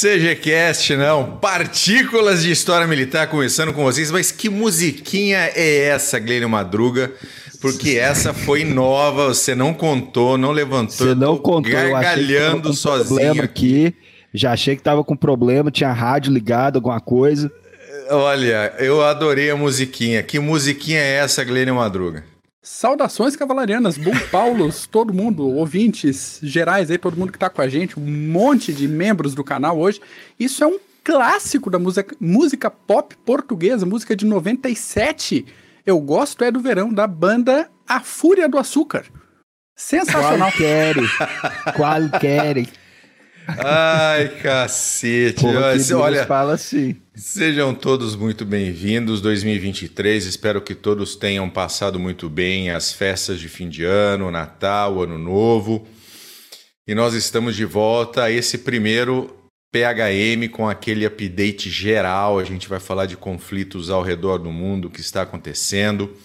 CGCast, não. Partículas de História Militar começando com vocês. Mas que musiquinha é essa, Glênio Madruga? Porque essa foi nova, você não contou, não levantou. Você não contou, gargalhando eu sozinho aqui. Já achei que tava com problema, tinha rádio ligado, alguma coisa. Olha, eu adorei a musiquinha. Que musiquinha é essa, Glênio Madruga? Saudações cavalarianas, bom Paulos, todo mundo, ouvintes gerais aí, todo mundo que tá com a gente, um monte de membros do canal hoje. Isso é um clássico da música, música pop portuguesa, música de 97. Eu gosto é do verão, da banda A Fúria do Açúcar. Sensacional. Qual Qualquer. Ai, cacete. Olha, olha, fala assim. Sejam todos muito bem-vindos 2023. Espero que todos tenham passado muito bem as festas de fim de ano, Natal, Ano Novo. E nós estamos de volta a esse primeiro PHM com aquele update geral. A gente vai falar de conflitos ao redor do mundo que está acontecendo,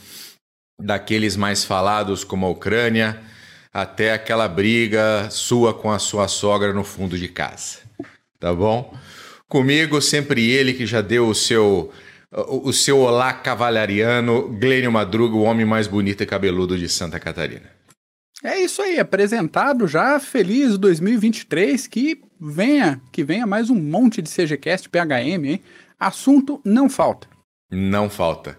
daqueles mais falados como a Ucrânia até aquela briga sua com a sua sogra no fundo de casa. Tá bom? Comigo, sempre ele que já deu o seu o seu olá cavalariano, Glênio Madruga, o homem mais bonito e cabeludo de Santa Catarina. É isso aí, apresentado já, feliz 2023, que venha, que venha mais um monte de CGCast PHM, hein? Assunto não falta. Não falta.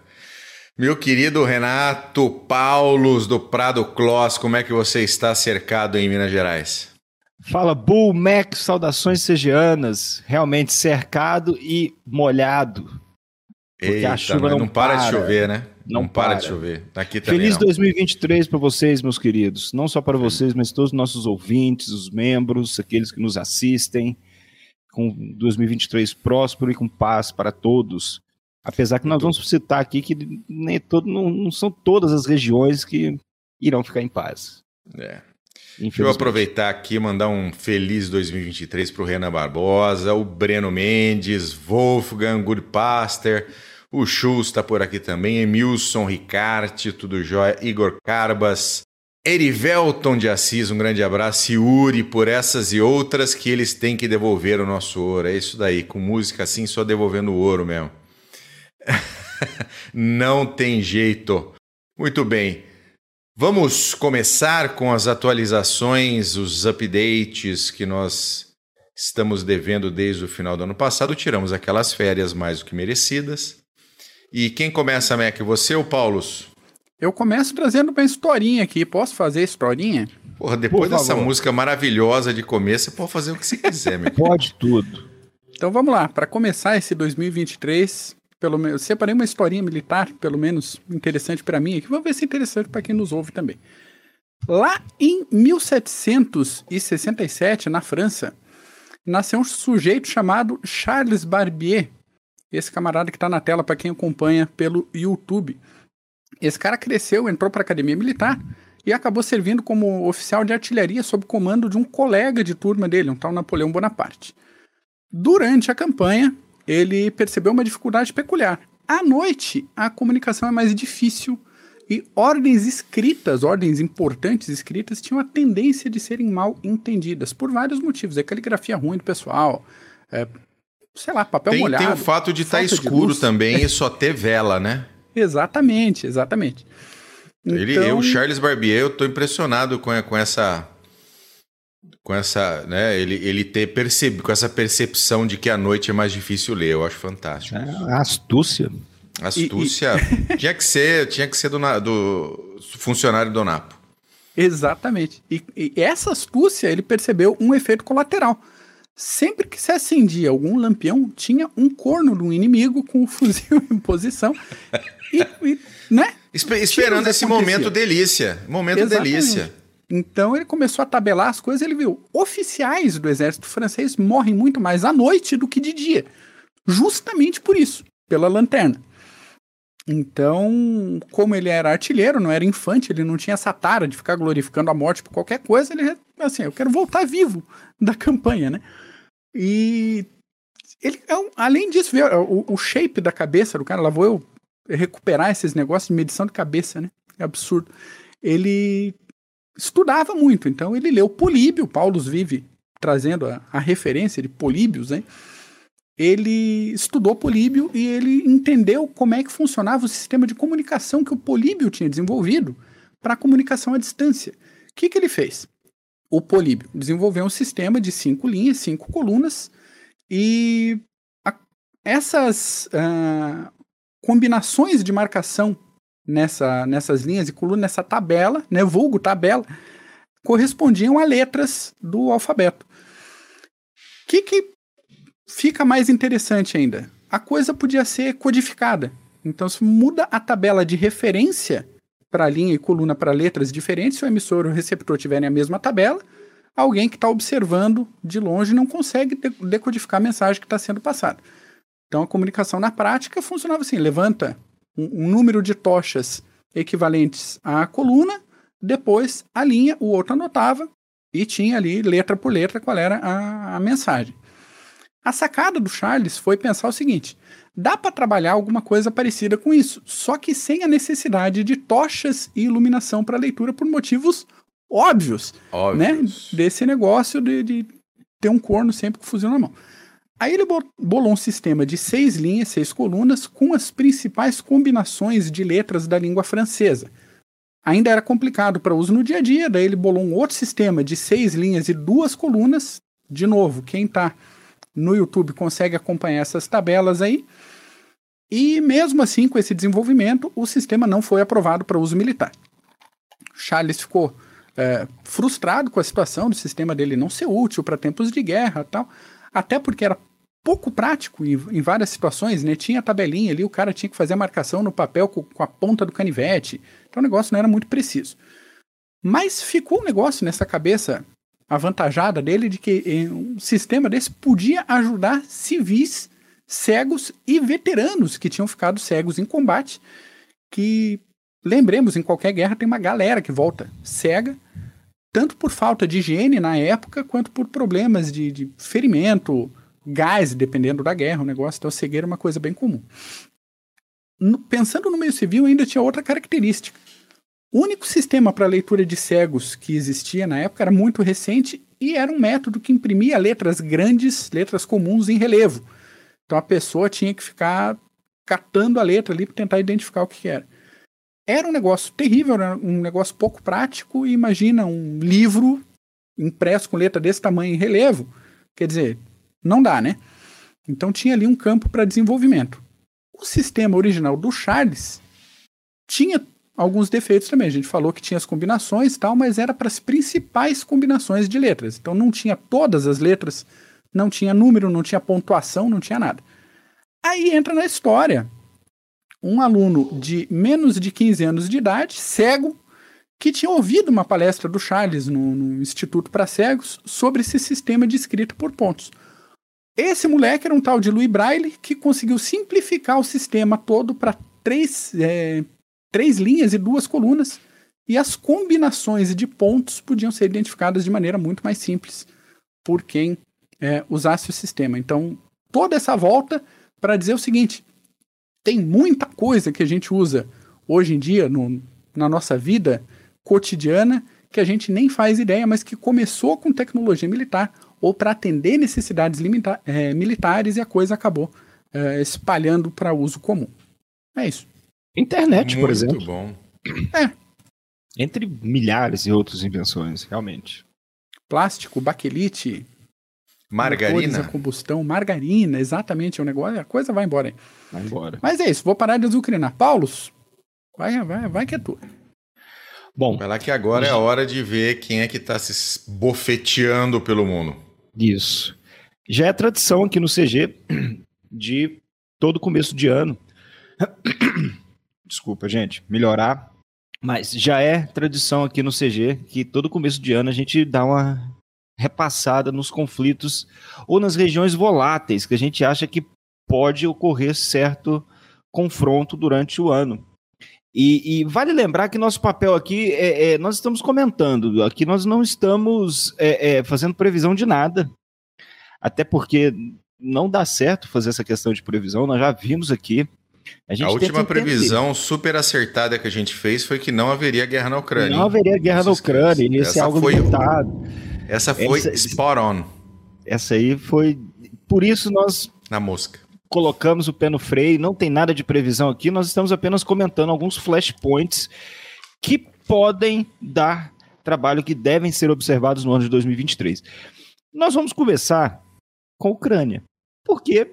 Meu querido Renato Paulos do Prado Clós, como é que você está cercado em Minas Gerais? Fala, Bull Mac, saudações segianas. Realmente cercado e molhado. Porque Eita, a chuva não, não para, para, de chover, né? Não, não para. para. de chover. Aqui também Feliz não. 2023 para vocês, meus queridos. Não só para vocês, mas todos os nossos ouvintes, os membros, aqueles que nos assistem. Com 2023 próspero e com paz para todos. Apesar que nós vamos citar aqui que nem todo, não, não são todas as regiões que irão ficar em paz. É. Deixa eu aproveitar aqui e mandar um feliz 2023 para o Renan Barbosa, o Breno Mendes, Wolfgang Goodpaster, o Schultz está por aqui também, Emilson Ricarte, tudo jóia, Igor Carbas, Erivelton de Assis, um grande abraço, e Uri por essas e outras que eles têm que devolver o nosso ouro. É isso daí, com música assim, só devolvendo o ouro mesmo. Não tem jeito. Muito bem. Vamos começar com as atualizações, os updates que nós estamos devendo desde o final do ano passado. Tiramos aquelas férias mais do que merecidas. E quem começa, Mac? Você ou Paulos? Eu começo trazendo uma historinha aqui. Posso fazer historinha? Porra, depois Por dessa música maravilhosa de começo, você pode fazer o que você quiser, meu. Pode tudo. Então vamos lá, para começar esse 2023, pelo menos, separei uma historinha militar, pelo menos interessante para mim, que vou ver se é interessante para quem nos ouve também. Lá em 1767, na França, nasceu um sujeito chamado Charles Barbier. Esse camarada que está na tela para quem acompanha pelo YouTube. Esse cara cresceu, entrou para a academia militar e acabou servindo como oficial de artilharia sob comando de um colega de turma dele, um tal Napoleão Bonaparte. Durante a campanha, ele percebeu uma dificuldade peculiar. À noite, a comunicação é mais difícil e ordens escritas, ordens importantes escritas, tinham a tendência de serem mal entendidas por vários motivos. É caligrafia ruim do pessoal, é, sei lá, papel tem, molhado. Tem o fato de estar tá escuro também e só ter vela, né? exatamente, exatamente. Ele, então... eu, Charles Barbier, eu estou impressionado com, com essa com essa, né, ele, ele ter percebido, com essa percepção de que a noite é mais difícil ler, eu acho fantástico. É, astúcia. Astúcia. E, e... tinha que ser, tinha que ser do, do funcionário do Napo. Exatamente. E, e, essa astúcia, ele percebeu um efeito colateral. Sempre que se acendia algum lampião, tinha um corno do inimigo com o fuzil em posição. E, e né? Esper, esperando esse momento delícia. Momento Exatamente. delícia. Então ele começou a tabelar as coisas, ele viu, oficiais do exército francês morrem muito mais à noite do que de dia. Justamente por isso, pela lanterna. Então, como ele era artilheiro, não era infante, ele não tinha essa tara de ficar glorificando a morte por qualquer coisa, ele assim, eu quero voltar vivo da campanha, né? E ele, é além disso, o, o shape da cabeça do cara, lá vou eu recuperar esses negócios de medição de cabeça, né? É absurdo. Ele estudava muito, então ele leu Políbio, Paulus vive trazendo a, a referência de Políbios, hein? ele estudou Políbio e ele entendeu como é que funcionava o sistema de comunicação que o Políbio tinha desenvolvido para a comunicação à distância. O que, que ele fez? O Políbio desenvolveu um sistema de cinco linhas, cinco colunas, e a, essas uh, combinações de marcação nessa, nessas linhas e colunas, nessa tabela, né, vulgo tabela, correspondiam a letras do alfabeto. O que, que fica mais interessante ainda? A coisa podia ser codificada. Então, se muda a tabela de referência para linha e coluna para letras diferentes, se o emissor e o receptor tiverem a mesma tabela, alguém que está observando de longe não consegue decodificar a mensagem que está sendo passada. Então, a comunicação na prática funcionava assim: levanta um, um número de tochas equivalentes à coluna, depois a linha, o outro anotava e tinha ali, letra por letra, qual era a, a mensagem. A sacada do Charles foi pensar o seguinte: dá para trabalhar alguma coisa parecida com isso, só que sem a necessidade de tochas e iluminação para leitura por motivos óbvios, né? óbvios. né? Desse negócio de, de, ter um corno sempre com fuzil na mão. Aí ele bolou um sistema de seis linhas, seis colunas, com as principais combinações de letras da língua francesa. Ainda era complicado para uso no dia a dia, daí ele bolou um outro sistema de seis linhas e duas colunas. De novo, quem está no YouTube consegue acompanhar essas tabelas aí. E mesmo assim, com esse desenvolvimento, o sistema não foi aprovado para uso militar. Charles ficou é, frustrado com a situação do sistema dele não ser útil para tempos de guerra tal, até porque era pouco prático em, em, várias situações, né? Tinha a tabelinha ali, o cara tinha que fazer a marcação no papel com, com a ponta do canivete, então o negócio não era muito preciso. Mas ficou um negócio nessa cabeça avantajada dele de que eh, um sistema desse podia ajudar civis cegos e veteranos que tinham ficado cegos em combate, que lembremos, em qualquer guerra tem uma galera que volta cega, tanto por falta de higiene na época, quanto por problemas de, de ferimento, gás, dependendo da guerra, o negócio, então cegueira é uma coisa bem comum. No, pensando no meio civil, ainda tinha outra característica. O único sistema para leitura de cegos que existia na época era muito recente e era um método que imprimia letras grandes, letras comuns em relevo. Então a pessoa tinha que ficar catando a letra ali para tentar identificar o que era. Era um negócio terrível, era um negócio pouco prático. E imagina um livro impresso com letra desse tamanho em relevo. Quer dizer, não dá, né? Então tinha ali um campo para desenvolvimento. O sistema original do Charles tinha alguns defeitos também. A gente falou que tinha as combinações e tal, mas era para as principais combinações de letras. Então não tinha todas as letras, não tinha número, não tinha pontuação, não tinha nada. Aí entra na história um aluno de menos de 15 anos de idade, cego, que tinha ouvido uma palestra do Charles no, no Instituto para Cegos sobre esse sistema de escrita por pontos. Esse moleque era um tal de Louis Braille que conseguiu simplificar o sistema todo para três, é, três linhas e duas colunas, e as combinações de pontos podiam ser identificadas de maneira muito mais simples por quem é, usasse o sistema. Então, toda essa volta para dizer o seguinte: tem muita coisa que a gente usa hoje em dia no, na nossa vida cotidiana que a gente nem faz ideia, mas que começou com tecnologia militar ou para atender necessidades limita, é, militares e a coisa acabou é, espalhando para uso comum. É isso. Internet, Muito por exemplo. Muito bom. É. Entre milhares de outras invenções, realmente. Plástico, baquelite. Margarina. A combustão, margarina, exatamente. O negócio, a coisa vai embora. Aí. Vai embora. Mas é isso, vou parar de azucrinar. Paulos, vai, vai, vai que é tua. Bom. Vai lá que agora é a hora de ver quem é que está se bofeteando pelo mundo. Isso. Já é tradição aqui no CG de todo começo de ano desculpa, gente, melhorar. Mas já é tradição aqui no CG que todo começo de ano a gente dá uma repassada nos conflitos ou nas regiões voláteis que a gente acha que pode ocorrer certo confronto durante o ano. E, e vale lembrar que nosso papel aqui é, é, nós estamos comentando, aqui nós não estamos é, é fazendo previsão de nada, até porque não dá certo fazer essa questão de previsão. Nós já vimos aqui a, a última previsão super acertada que a gente fez foi que não haveria guerra na Ucrânia. Não haveria guerra na Ucrânia, isso é algo foi limitado. Essa foi essa, spot on. Essa aí foi. Por isso nós. Na mosca. Colocamos o pé no freio, não tem nada de previsão aqui, nós estamos apenas comentando alguns flashpoints que podem dar trabalho, que devem ser observados no ano de 2023. Nós vamos começar com a Ucrânia, porque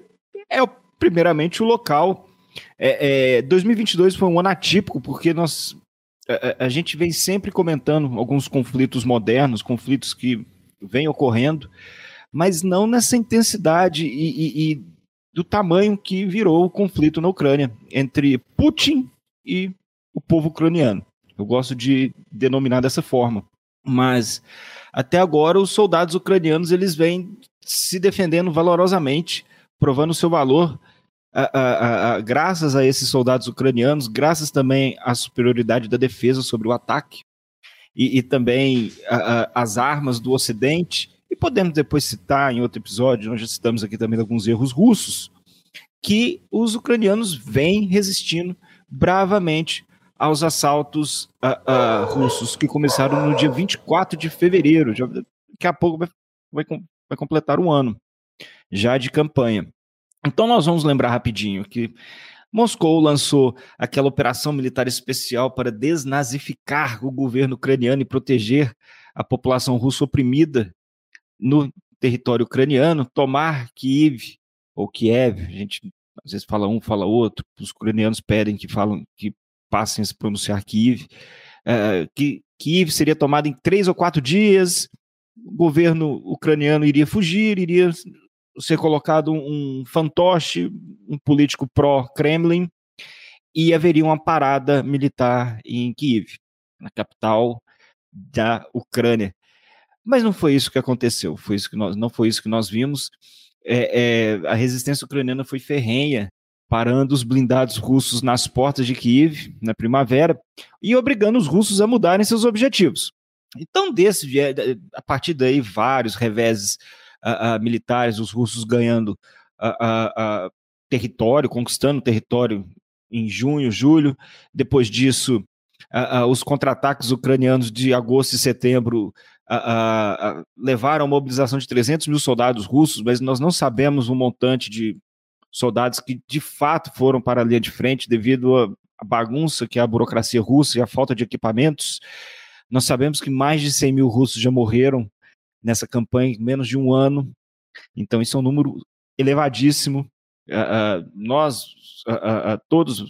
é primeiramente o local. É, é, 2022 foi um ano atípico, porque nós a, a, gente vem sempre comentando alguns conflitos modernos, conflitos que vêm ocorrendo, mas não nessa intensidade e, e, e do tamanho que virou o conflito na Ucrânia entre Putin e o povo ucraniano. Eu gosto de denominar dessa forma. Mas até agora os soldados ucranianos eles vêm se defendendo valorosamente, provando seu valor a, a, a, graças a esses soldados ucranianos, graças também à superioridade da defesa sobre o ataque e, e também as armas do Ocidente. E podemos depois citar em outro episódio, nós já citamos aqui também alguns erros russos, que os ucranianos vêm resistindo bravamente aos assaltos russos que começaram no dia 24 de fevereiro. Já, daqui a pouco vai, vai, vai completar um ano já de campanha. Então nós vamos lembrar rapidinho que Moscou lançou aquela operação militar especial para desnazificar o governo ucraniano e proteger a população russa oprimida no território ucraniano, tomar Kiev ou Kiev, a gente às vezes fala um, fala outro, os ucranianos pedem que falam que passem a se pronunciar Kiev, uh, que Kiev seria tomada em três ou quatro dias, o governo ucraniano iria fugir, iria ser colocado um fantoche, um político pró-Kremlin, e haveria uma parada militar em Kiev, na capital da Ucrânia. Mas não foi isso que aconteceu, foi isso que nós, não foi isso que nós vimos. É, é, a resistência ucraniana foi ferrenha, parando os blindados russos nas portas de Kiev na primavera e obrigando os russos a mudarem seus objetivos. Então, desse, a partir daí, vários reveses uh, uh, militares, os russos ganhando uh, território, conquistando território em junho, julho. Depois disso, os contra-ataques ucranianos de agosto e setembro levaram a mobilização de 300 mil soldados russos, mas nós não sabemos o montante de soldados que de fato foram para a linha de frente devido à bagunça que é a burocracia russa e a falta de equipamentos. Nós sabemos que mais de 100 mil russos já morreram nessa campanha em menos de um ano. Então, isso é um número elevadíssimo. Uh, uh, nós, uh, todos,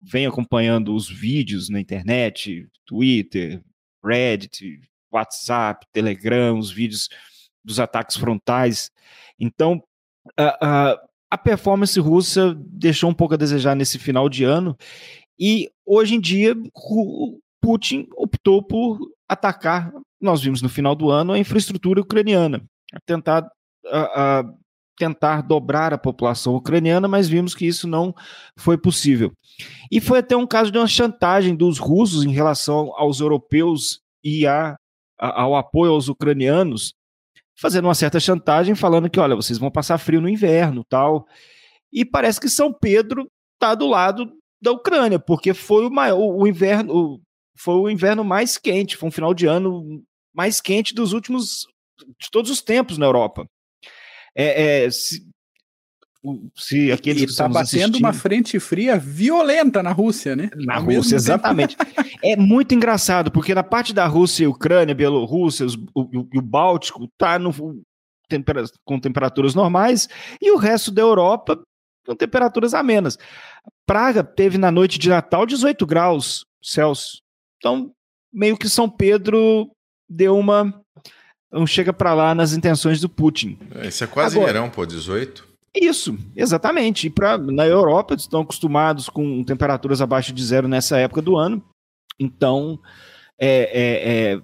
vêm acompanhando os vídeos na internet, Twitter, Reddit, WhatsApp, Telegram, os vídeos dos ataques frontais. Então, a performance russa deixou um pouco a desejar nesse final de ano. E hoje em dia, Putin optou por atacar nós vimos no final do ano a infraestrutura ucraniana, a tentar, a, a tentar dobrar a população ucraniana, mas vimos que isso não foi possível. E foi até um caso de uma chantagem dos russos em relação aos europeus e a, a, ao apoio aos ucranianos, fazendo uma certa chantagem, falando que, olha, vocês vão passar frio no inverno, tal. E parece que São Pedro está do lado da Ucrânia, porque foi o maior, o inverno, foi o inverno mais quente, foi um final de ano mais quente dos últimos, de todos os tempos na Europa. É, é se, se aqueles e está batendo assistindo... uma frente fria violenta na Rússia, né? Na Ao Rússia, exatamente. é muito engraçado, porque na parte da Rússia e Ucrânia, Bielorrússia os, o, o, o Báltico tá no, tempera, com temperaturas normais e o resto da Europa com temperaturas amenas. Praga teve na noite de Natal 18 graus Celsius. Então, meio que São Pedro deu uma. Um chega para lá nas intenções do Putin. Isso é quase Agora, verão, pô, 18. Isso, exatamente. E pra, na Europa estão acostumados com temperaturas abaixo de zero nessa época do ano. Então, é, é, é,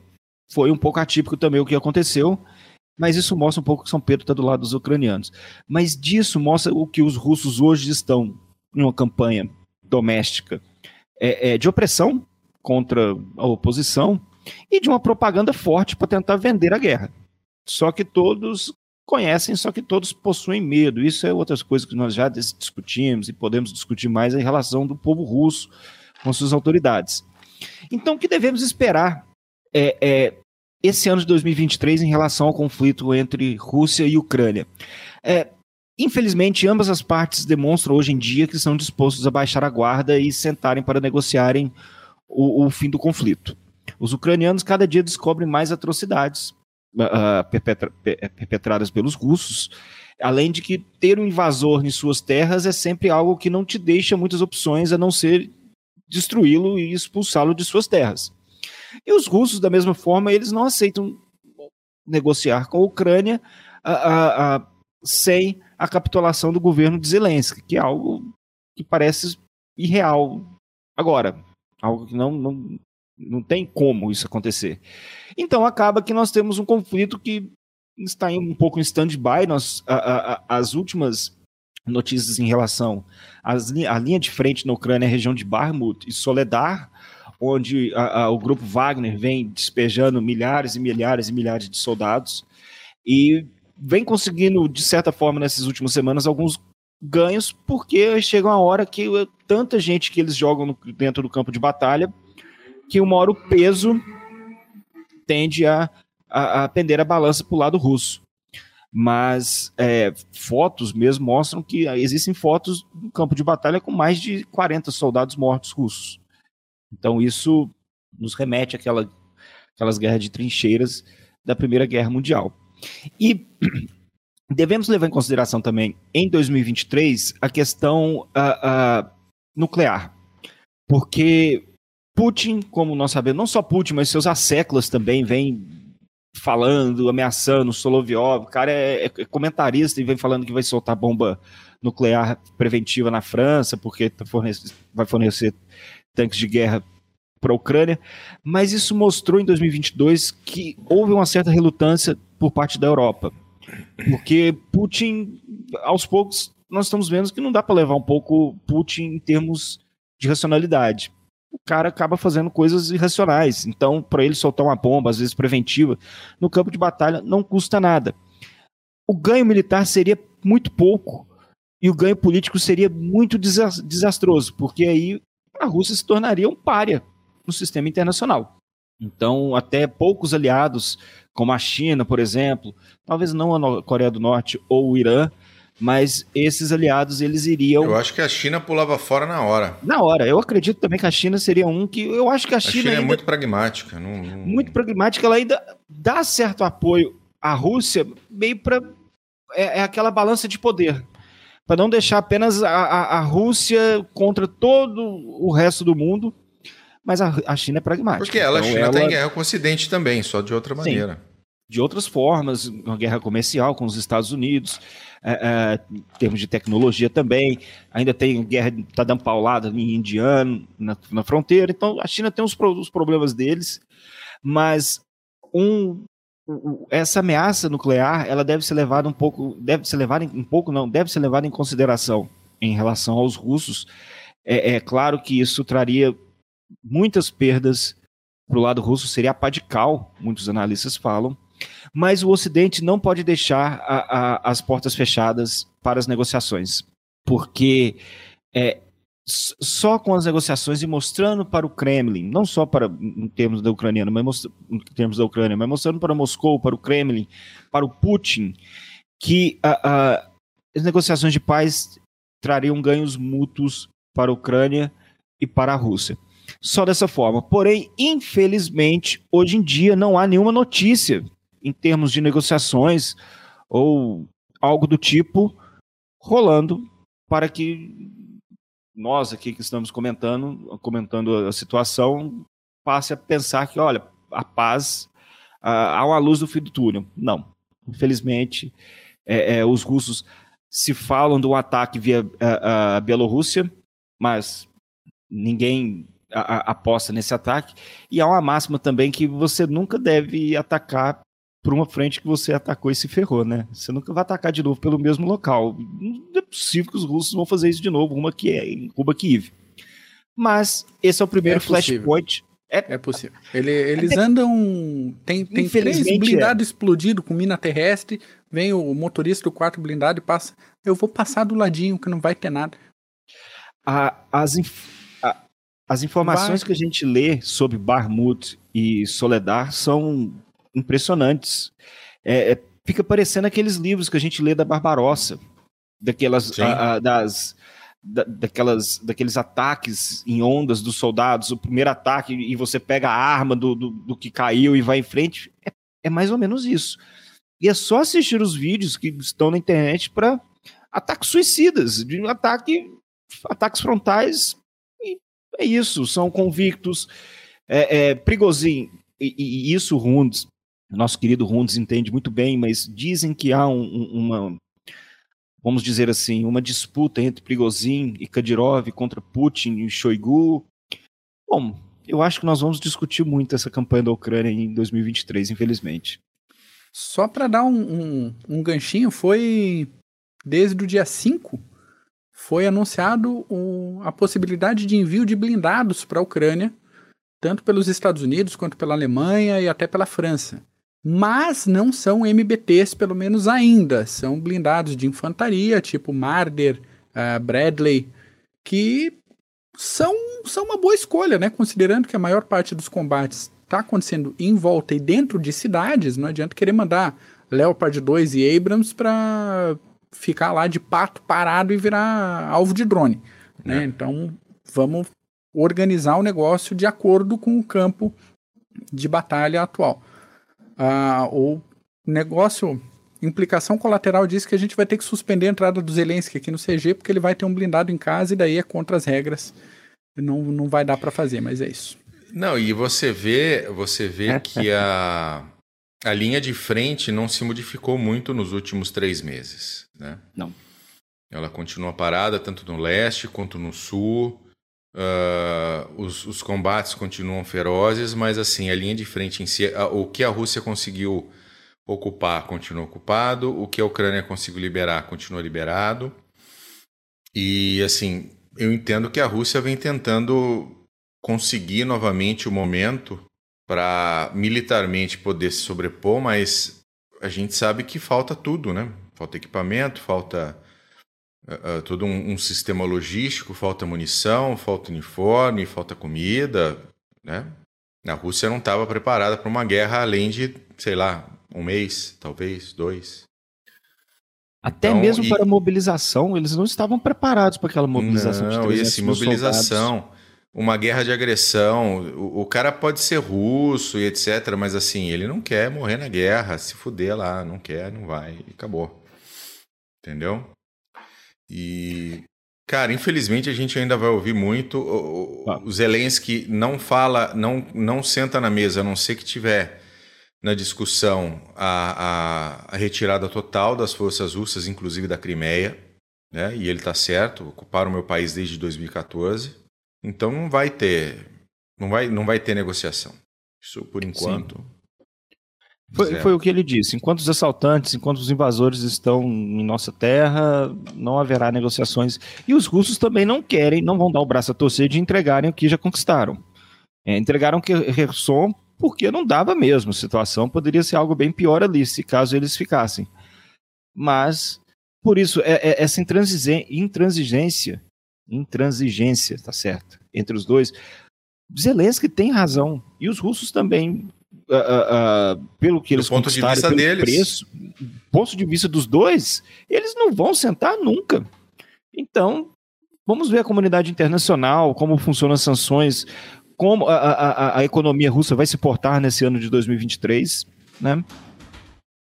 foi um pouco atípico também o que aconteceu. Mas isso mostra um pouco que São Pedro está do lado dos ucranianos. Mas disso mostra o que os russos hoje estão em uma campanha doméstica é, é de opressão contra a oposição e de uma propaganda forte para tentar vender a guerra. Só que todos conhecem, só que todos possuem medo. Isso é outras coisas que nós já discutimos e podemos discutir mais em relação do povo russo com suas autoridades. Então, o que devemos esperar é, é esse ano de 2023 em relação ao conflito entre Rússia e Ucrânia. É, infelizmente, ambas as partes demonstram hoje em dia que estão dispostos a baixar a guarda e sentarem para negociarem o, o fim do conflito. Os ucranianos cada dia descobrem mais atrocidades uh, perpetra perpetradas pelos russos, além de que ter um invasor em suas terras é sempre algo que não te deixa muitas opções a não ser destruí-lo e expulsá-lo de suas terras. E os russos, da mesma forma, eles não aceitam negociar com a Ucrânia a, a, sem a capitulação do governo de Zelensky, que é algo que parece irreal agora, algo que não, não, não tem como isso acontecer. Então acaba que nós temos um conflito que está um pouco em stand-by. As últimas notícias em relação às, à linha de frente na Ucrânia, a região de Barmut e Soledar, onde a, a, o grupo Wagner vem despejando milhares e milhares e milhares de soldados e vem conseguindo, de certa forma, nessas últimas semanas, alguns ganhos, porque chega uma hora que tanta gente que eles jogam no, dentro do campo de batalha, que uma hora o peso tende a, a, a pender a balança para o lado russo. Mas é, fotos mesmo mostram que existem fotos no campo de batalha com mais de 40 soldados mortos russos. Então isso nos remete àquela, àquelas guerras de trincheiras da Primeira Guerra Mundial. E devemos levar em consideração também, em 2023, a questão uh, uh, nuclear. Porque Putin, como nós sabemos, não só Putin, mas seus asseclas também vêm falando, ameaçando Solovyov. O cara é, é, comentarista e vem falando que vai soltar bomba nuclear preventiva na França, porque tá vai fornecer tanques de guerra para a Ucrânia, mas isso mostrou em 2022 que houve uma certa relutância por parte da Europa, porque Putin, aos poucos, nós estamos vendo que não dá para levar um pouco Putin em termos de racionalidade. O cara acaba fazendo coisas irracionais, então para ele soltar uma bomba, às vezes preventiva, no campo de batalha não custa nada. O ganho militar seria muito pouco e o ganho político seria muito desastroso, porque aí a Rússia se tornaria um párea no sistema internacional. Então, até poucos aliados, como a China, por exemplo, talvez não a Coreia do Norte ou o Irã, mas esses aliados eles iriam. Eu acho que a China pulava fora na hora. Na hora. Eu acredito também que a China seria um que. Eu acho que a, a China. China é ainda... muito pragmática. Não, não... Muito pragmática. Ela ainda dá certo apoio à Rússia, meio para. É, é aquela balança de poder para não deixar apenas a, a, a, Rússia contra todo o resto do mundo, mas a, a China é pragmática. Porque ela, então, a China está ela... em guerra com o Ocidente também, só de outra maneira. Sim, de outras formas, uma guerra comercial com os Estados Unidos, é, é, em termos de tecnologia também, ainda tem guerra, está dando paulada em indiano, na, na, fronteira, então a China tem os, os problemas deles, mas um essa ameaça nuclear ela deve ser levada um pouco deve ser levada em, um pouco não deve ser levada em consideração em relação aos russos. É, é claro que isso traria muitas perdas para o lado russo seria a pá de cal muitos analistas falam mas o Ocidente não pode deixar a, a, as portas fechadas para as negociações porque é, só com as negociações e mostrando para o Kremlin, não só para em termos da Ucrânia, mas em termos da Ucrânia, mas mostrando para Moscou, para o Kremlin, para o Putin, que uh, as negociações de paz trariam ganhos mútuos para a Ucrânia e para a Rússia. Só dessa forma. Porém, infelizmente, hoje em dia não há nenhuma notícia em termos de negociações ou algo do tipo rolando para que nós aqui que estamos comentando, comentando a situação, passe a pensar que, olha, a paz, há uma luz no fim do túnel. Não. Infelizmente, é, é, os russos se falam do ataque via a, a Bielorrússia, mas ninguém a, a, aposta nesse ataque. E há uma máxima também que você nunca deve atacar por uma frente que você atacou e se ferrou, né? Você nunca vai atacar de novo pelo mesmo local. Não é possível que os russos vão fazer isso de novo, uma que é em Cuba Kiev. Mas esse é o primeiro é flashpoint. É, é possível. Ele, eles é, andam. Tem, tem três blindados é. explodidos com mina terrestre. Vem o motorista do quarto blindado e passa. Eu vou passar do ladinho que não vai ter nada. A, as, a, as informações vai. que a gente lê sobre Barmut e Soledar são impressionantes. É, é, fica parecendo aqueles livros que a gente lê da Barbarossa, daquelas a, a, das da, daquelas, daqueles ataques em ondas dos soldados, o primeiro ataque e você pega a arma do, do, do que caiu e vai em frente, é, é, mais ou menos isso. E é só assistir os vídeos que estão na internet para ataques suicidas, de ataque, ataques frontais, e é isso, são convictos. É, é Prigozhin, e, e, isso Rundes, nosso querido Rundes entende muito bem, mas dizem que há um, uma vamos dizer assim, uma disputa entre Prigozhin e Kadyrov contra Putin e Shoigu. Bom, eu acho que nós vamos discutir muito essa campanha da Ucrânia em 2023, infelizmente. Só para dar um, um, um, ganchinho, foi desde o dia 5 foi anunciado a possibilidade de envio de blindados para a Ucrânia, tanto pelos Estados Unidos quanto pela Alemanha e até pela França mas não são MBTs, pelo menos ainda. São blindados de infantaria, tipo Marder, uh, Bradley, que são, são uma boa escolha, né? Considerando que a maior parte dos combates está acontecendo em volta e dentro de cidades, não adianta querer mandar Leopard 2 e Abrams para ficar lá de pato parado e virar alvo de drone. Né? É. Então vamos organizar o negócio de acordo com o campo de batalha atual. Ah, o negócio, implicação colateral diz que a gente vai ter que suspender a entrada do Zelensky aqui no CG, porque ele vai ter um blindado em casa e daí é contra as regras. Não, não vai dar para fazer, mas é isso. Não, e você vê, você vê que a, a linha de frente não se modificou muito nos últimos três meses, né? Não. Ela continua parada tanto no leste quanto no sul. Uh, os, os, combates continuam ferozes, mas assim, a linha de frente em si, a, o que a Rússia conseguiu ocupar continua ocupado, o que a Ucrânia conseguiu liberar continua liberado. E assim, eu entendo que a Rússia vem tentando conseguir novamente o momento para militarmente poder se sobrepor, mas a gente sabe que falta tudo, né? Falta equipamento, falta uh, todo um, um, sistema logístico, falta munição, falta uniforme, falta comida, né? A Rússia não estava preparada para uma guerra além de, sei lá, um mês, talvez, dois. Até então, mesmo e... para mobilização, eles não estavam preparados para aquela mobilização não, de e assim, mobilização, soldados. uma guerra de agressão. O, o, cara pode ser russo e etc, mas assim, ele não quer morrer na guerra, se fuder lá, não quer, não vai, e acabou. Entendeu? E, cara, infelizmente a gente ainda vai ouvir muito. O, ah. o Zelensky não fala, não, não senta na mesa, a não ser que tiver na discussão a, a, a retirada total das forças russas, inclusive da Crimeia. Né? E ele está certo, ocuparam o meu país desde 2014. Então não vai ter, não vai, não vai ter negociação. Isso por enquanto. Sim. Foi, foi, o que ele disse. Enquanto os assaltantes, enquanto os invasores estão em nossa terra, não haverá negociações. E os russos também não querem, não vão dar o braço a torcer de entregarem o que já conquistaram. É, entregaram Kherson porque não dava mesmo. A situação poderia ser algo bem pior ali, se caso eles ficassem. Mas, por isso, é, é, essa intransigência, intransigência, tá certo, entre os dois, Zelensky tem razão. E os russos também uh, uh, pelo que eles ponto de vista deles. preço, ponto de vista dos dois, eles não vão sentar nunca. Então, vamos ver a comunidade internacional, como funcionam as sanções, como a, a, a economia russa vai se portar nesse ano de 2023, né?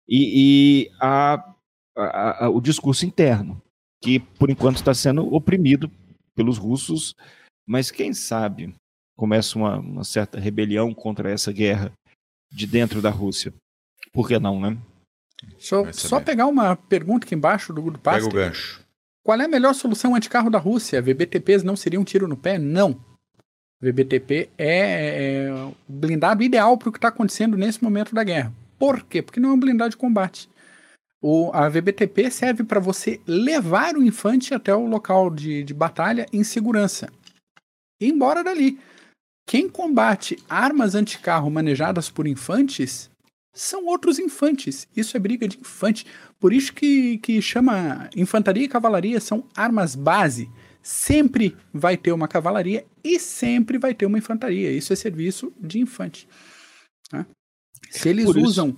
E, e a, a, o discurso interno, que por enquanto está sendo oprimido pelos russos, mas quem sabe começa uma, uma certa rebelião contra essa guerra de dentro da Rússia. Por que não, né? Só, só pegar uma pergunta aqui embaixo do, do Pega o gancho. Qual é a melhor solução anticarro da Rússia? VBTPs não seriam um tiro no pé? Não. VBTP é, é o blindado ideal para o que está acontecendo nesse momento da guerra. Por quê? Porque não é um blindado de combate. O, a VBTP serve para você levar o infante até o local de, de batalha em segurança. E embora dali. Quem combate armas anticarro manejadas por infantes são outros infantes. Isso é briga de infante. Por isso que, que chama infantaria e cavalaria são armas base. Sempre vai ter uma cavalaria e sempre vai ter uma infantaria. Isso é serviço de infante. Né? Se eles usam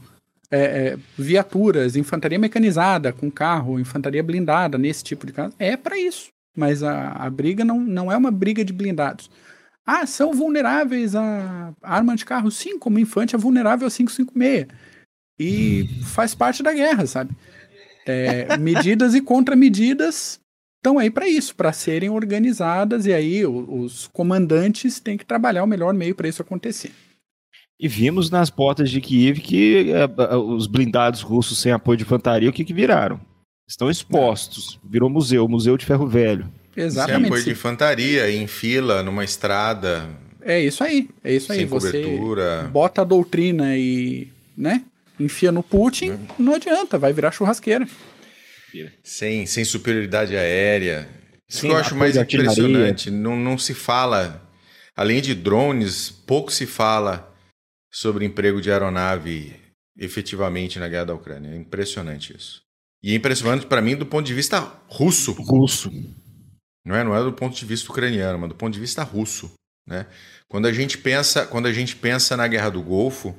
é, é, viaturas, infantaria mecanizada com carro, infantaria blindada nesse tipo de caso, é para isso. Mas a, a briga não, não é uma briga de blindados. Ah, são vulneráveis a arma de carro? Sim, como infante é vulnerável a 556. E faz parte da guerra, sabe? É, medidas e contramedidas estão aí para isso, para serem organizadas, e aí os comandantes têm que trabalhar o melhor meio para isso acontecer. E vimos nas portas de Kiev que uh, os blindados russos sem apoio de infantaria, o que, que viraram? Estão expostos. Virou museu, museu de ferro velho. Exatamente. Sem apoio de infantaria, em fila, numa estrada. É isso aí. É isso aí. Sem Você cobertura. bota a doutrina e, né? Enfia no Putin, não adianta, vai virar churrasqueira. Sem, sem superioridade aérea. Isso que eu acho mais impressionante. Não, não se fala, além de drones, pouco se fala sobre emprego de aeronave efetivamente na guerra da Ucrânia. É impressionante isso. E é impressionante para mim do ponto de vista russo. Russo. Não é, não é do ponto de vista ucraniano, mas do ponto de vista russo, né? Quando a gente pensa, quando a gente pensa na Guerra do Golfo,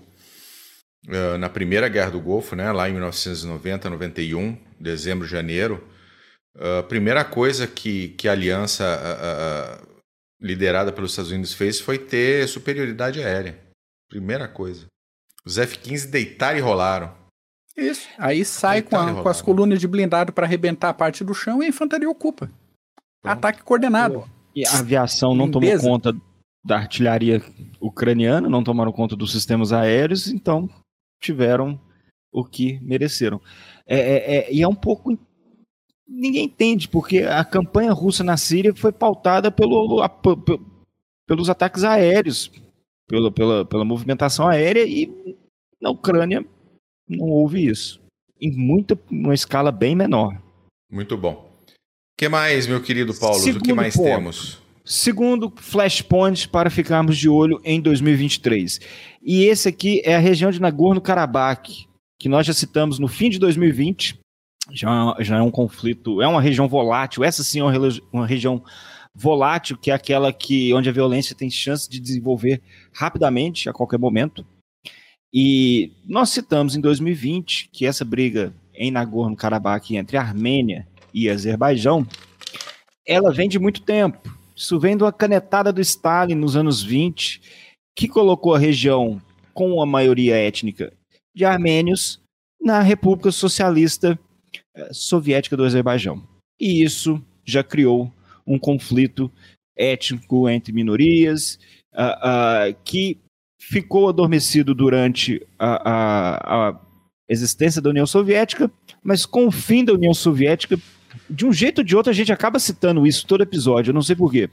uh, na primeira Guerra do Golfo, né, lá em 1990, 91, dezembro, janeiro, a primeira coisa que, que a aliança liderada pelos Estados Unidos fez foi ter superioridade aérea. Primeira coisa. Os F-15 deitaram e rolaram. Isso. Aí sai com, a, com, as colunas de blindado para arrebentar a parte do chão e a infantaria ocupa. Pronto. Ataque coordenado. E a aviação não tomou conta da artilharia ucraniana, não tomaram conta dos sistemas aéreos, então tiveram o que mereceram. É, é, é, e é um pouco. Ninguém entende, porque a campanha russa na Síria foi pautada pelo, a, pelos ataques aéreos, pela, pela, pela movimentação aérea, e na Ucrânia não houve isso. Em muita, uma escala bem menor. Muito bom. O que mais, meu querido Paulo? Segundo o que mais ponto, temos? Segundo flashpoint para ficarmos de olho em 2023. E esse aqui é a região de Nagorno-Karabakh, que nós já citamos no fim de 2020. Já, já é um conflito, é uma região volátil. Essa sim é uma, uma região volátil, que é aquela que onde a violência tem chance de desenvolver rapidamente, a qualquer momento. E nós citamos em 2020 que essa briga em Nagorno-Karabakh entre Armênia e Azerbaijão, ela vem de muito tempo. Isso vem de uma canetada do Stalin nos anos 20, que colocou a região com a maioria étnica de armênios na República Socialista eh, Soviética do Azerbaijão. E isso já criou um conflito étnico entre minorias, uh, uh, que ficou adormecido durante a, a, a, existência da União Soviética, mas com o fim da União Soviética, de um jeito ou de outro a gente acaba citando isso todo episódio, eu não sei porquê.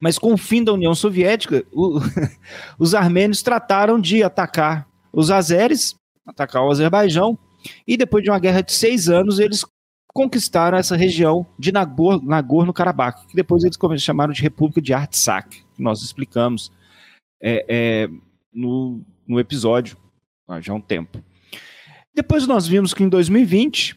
Mas com o fim da União Soviética, o, os armênios trataram de atacar os azeres, atacar o Azerbaijão, e depois de uma guerra de seis anos, eles conquistaram essa região de Nagorno-Karabakh, que depois eles chamaram de República de Artsakh, que nós explicamos é, é, no, no episódio já há um tempo. Depois nós vimos que em 2020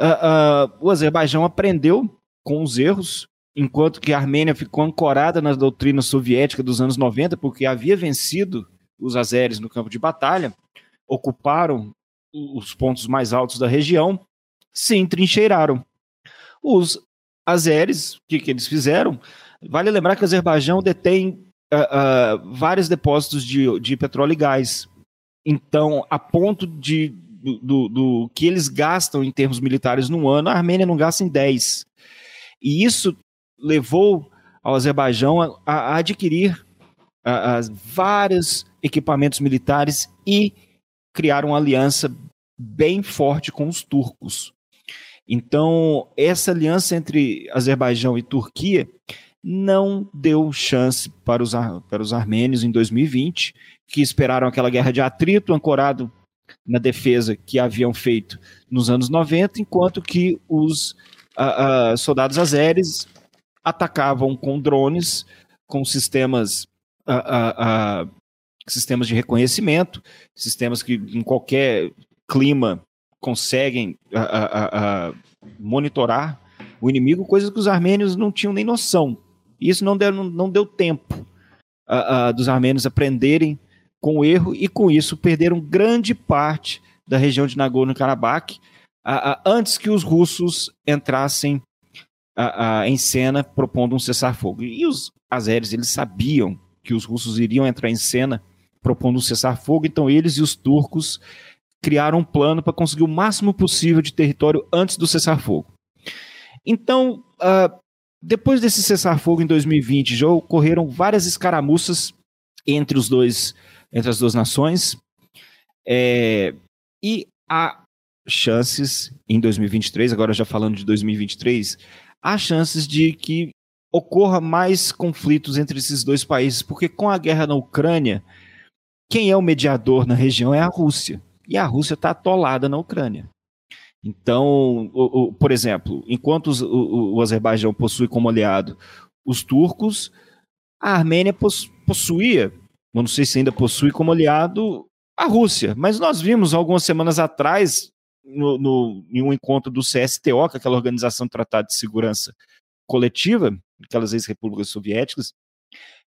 uh, uh, o Azerbaijão aprendeu com os erros, enquanto que a Armênia ficou ancorada na doutrina soviética dos anos 90, porque havia vencido os azeres no campo de batalha, ocuparam os pontos mais altos da região, se entrincheiraram. Os azeres, o que, que eles fizeram? Vale lembrar que o Azerbaijão detém uh, uh, vários depósitos de, de petróleo e gás. Então, a ponto de, do, do, que eles gastam em termos militares no ano, a Armênia não gasta em 10. E isso levou ao Azerbaijão a, a adquirir a, vários equipamentos militares e criar uma aliança bem forte com os turcos. Então, essa aliança entre Azerbaijão e Turquia não deu chance para os, para os armênios em 2020, que esperaram aquela guerra de atrito, ancorado na defesa que haviam feito nos anos 90, enquanto que os uh, uh, soldados azeres atacavam com drones, com sistemas, uh, sistemas de reconhecimento, sistemas que em qualquer clima conseguem monitorar o inimigo, coisas que os armênios não tinham nem noção. Isso não deu, não, não deu tempo dos armênios aprenderem com erro e com isso perderam grande parte da região de Nagorno-Karabakh antes que os russos entrassem em cena propondo um cessar-fogo. E os azeres eles sabiam que os russos iriam entrar em cena propondo um cessar-fogo, então eles e os turcos criaram um plano para conseguir o máximo possível de território antes do cessar-fogo. Então, uh, depois desse cessar-fogo em 2020, já ocorreram várias escaramuças entre os dois, entre as duas nações, é, e há chances em 2023, agora já falando de 2023, há chances de que ocorra mais conflitos entre esses dois países, porque com a guerra na Ucrânia, quem é o mediador na região é a Rússia. E a Rússia está atolada na Ucrânia. Então, o, o, por exemplo, enquanto os, o, o Azerbaijão possui como aliado os turcos, a Armênia possuía, não sei se ainda possui como aliado a Rússia. Mas nós vimos algumas semanas atrás, no, no, em um encontro do CSTO, que é aquela Organização de Tratado de Segurança Coletiva, aquelas ex-repúblicas soviéticas,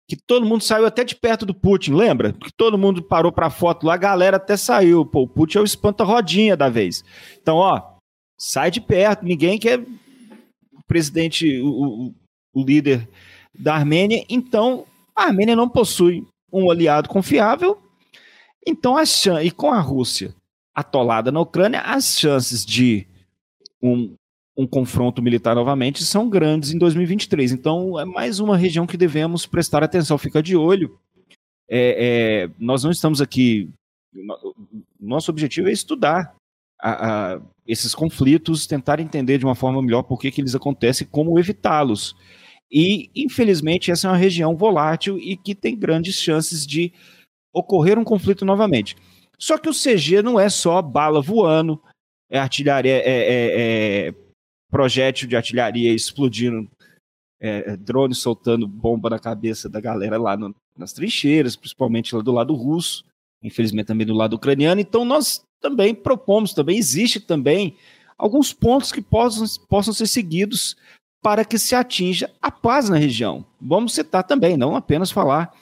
que todo mundo saiu até de perto do Putin, lembra? Que todo mundo parou para foto lá, a galera até saiu. Pô, o Putin é o espanta-rodinha da vez. Então, ó, sai de perto, ninguém quer o presidente, o, o, o líder da Armênia. Então, a Armênia não possui um aliado confiável. Então, as e com a Rússia atolada na Ucrânia, as chances de um um confronto militar novamente são grandes em 2023. Então, é mais uma região que devemos prestar atenção. Fica de olho. É, é, nós não estamos aqui. Nosso objetivo é estudar a, a, esses conflitos, tentar entender de uma forma melhor por que, que eles acontecem e como evitá-los. E, infelizmente, essa é uma região volátil e que tem grandes chances de ocorrer um conflito novamente. Só que o CG não é só bala voando, é artilharia, é, é, é projétil de artilharia explodindo, é, drones soltando bomba na cabeça da galera lá no, nas trincheiras, principalmente lá do lado russo, infelizmente também do lado ucraniano. Então nós também propomos, também existe também alguns pontos que possam, possam ser seguidos para que se atinja a paz na região. Vamos citar também, não apenas falar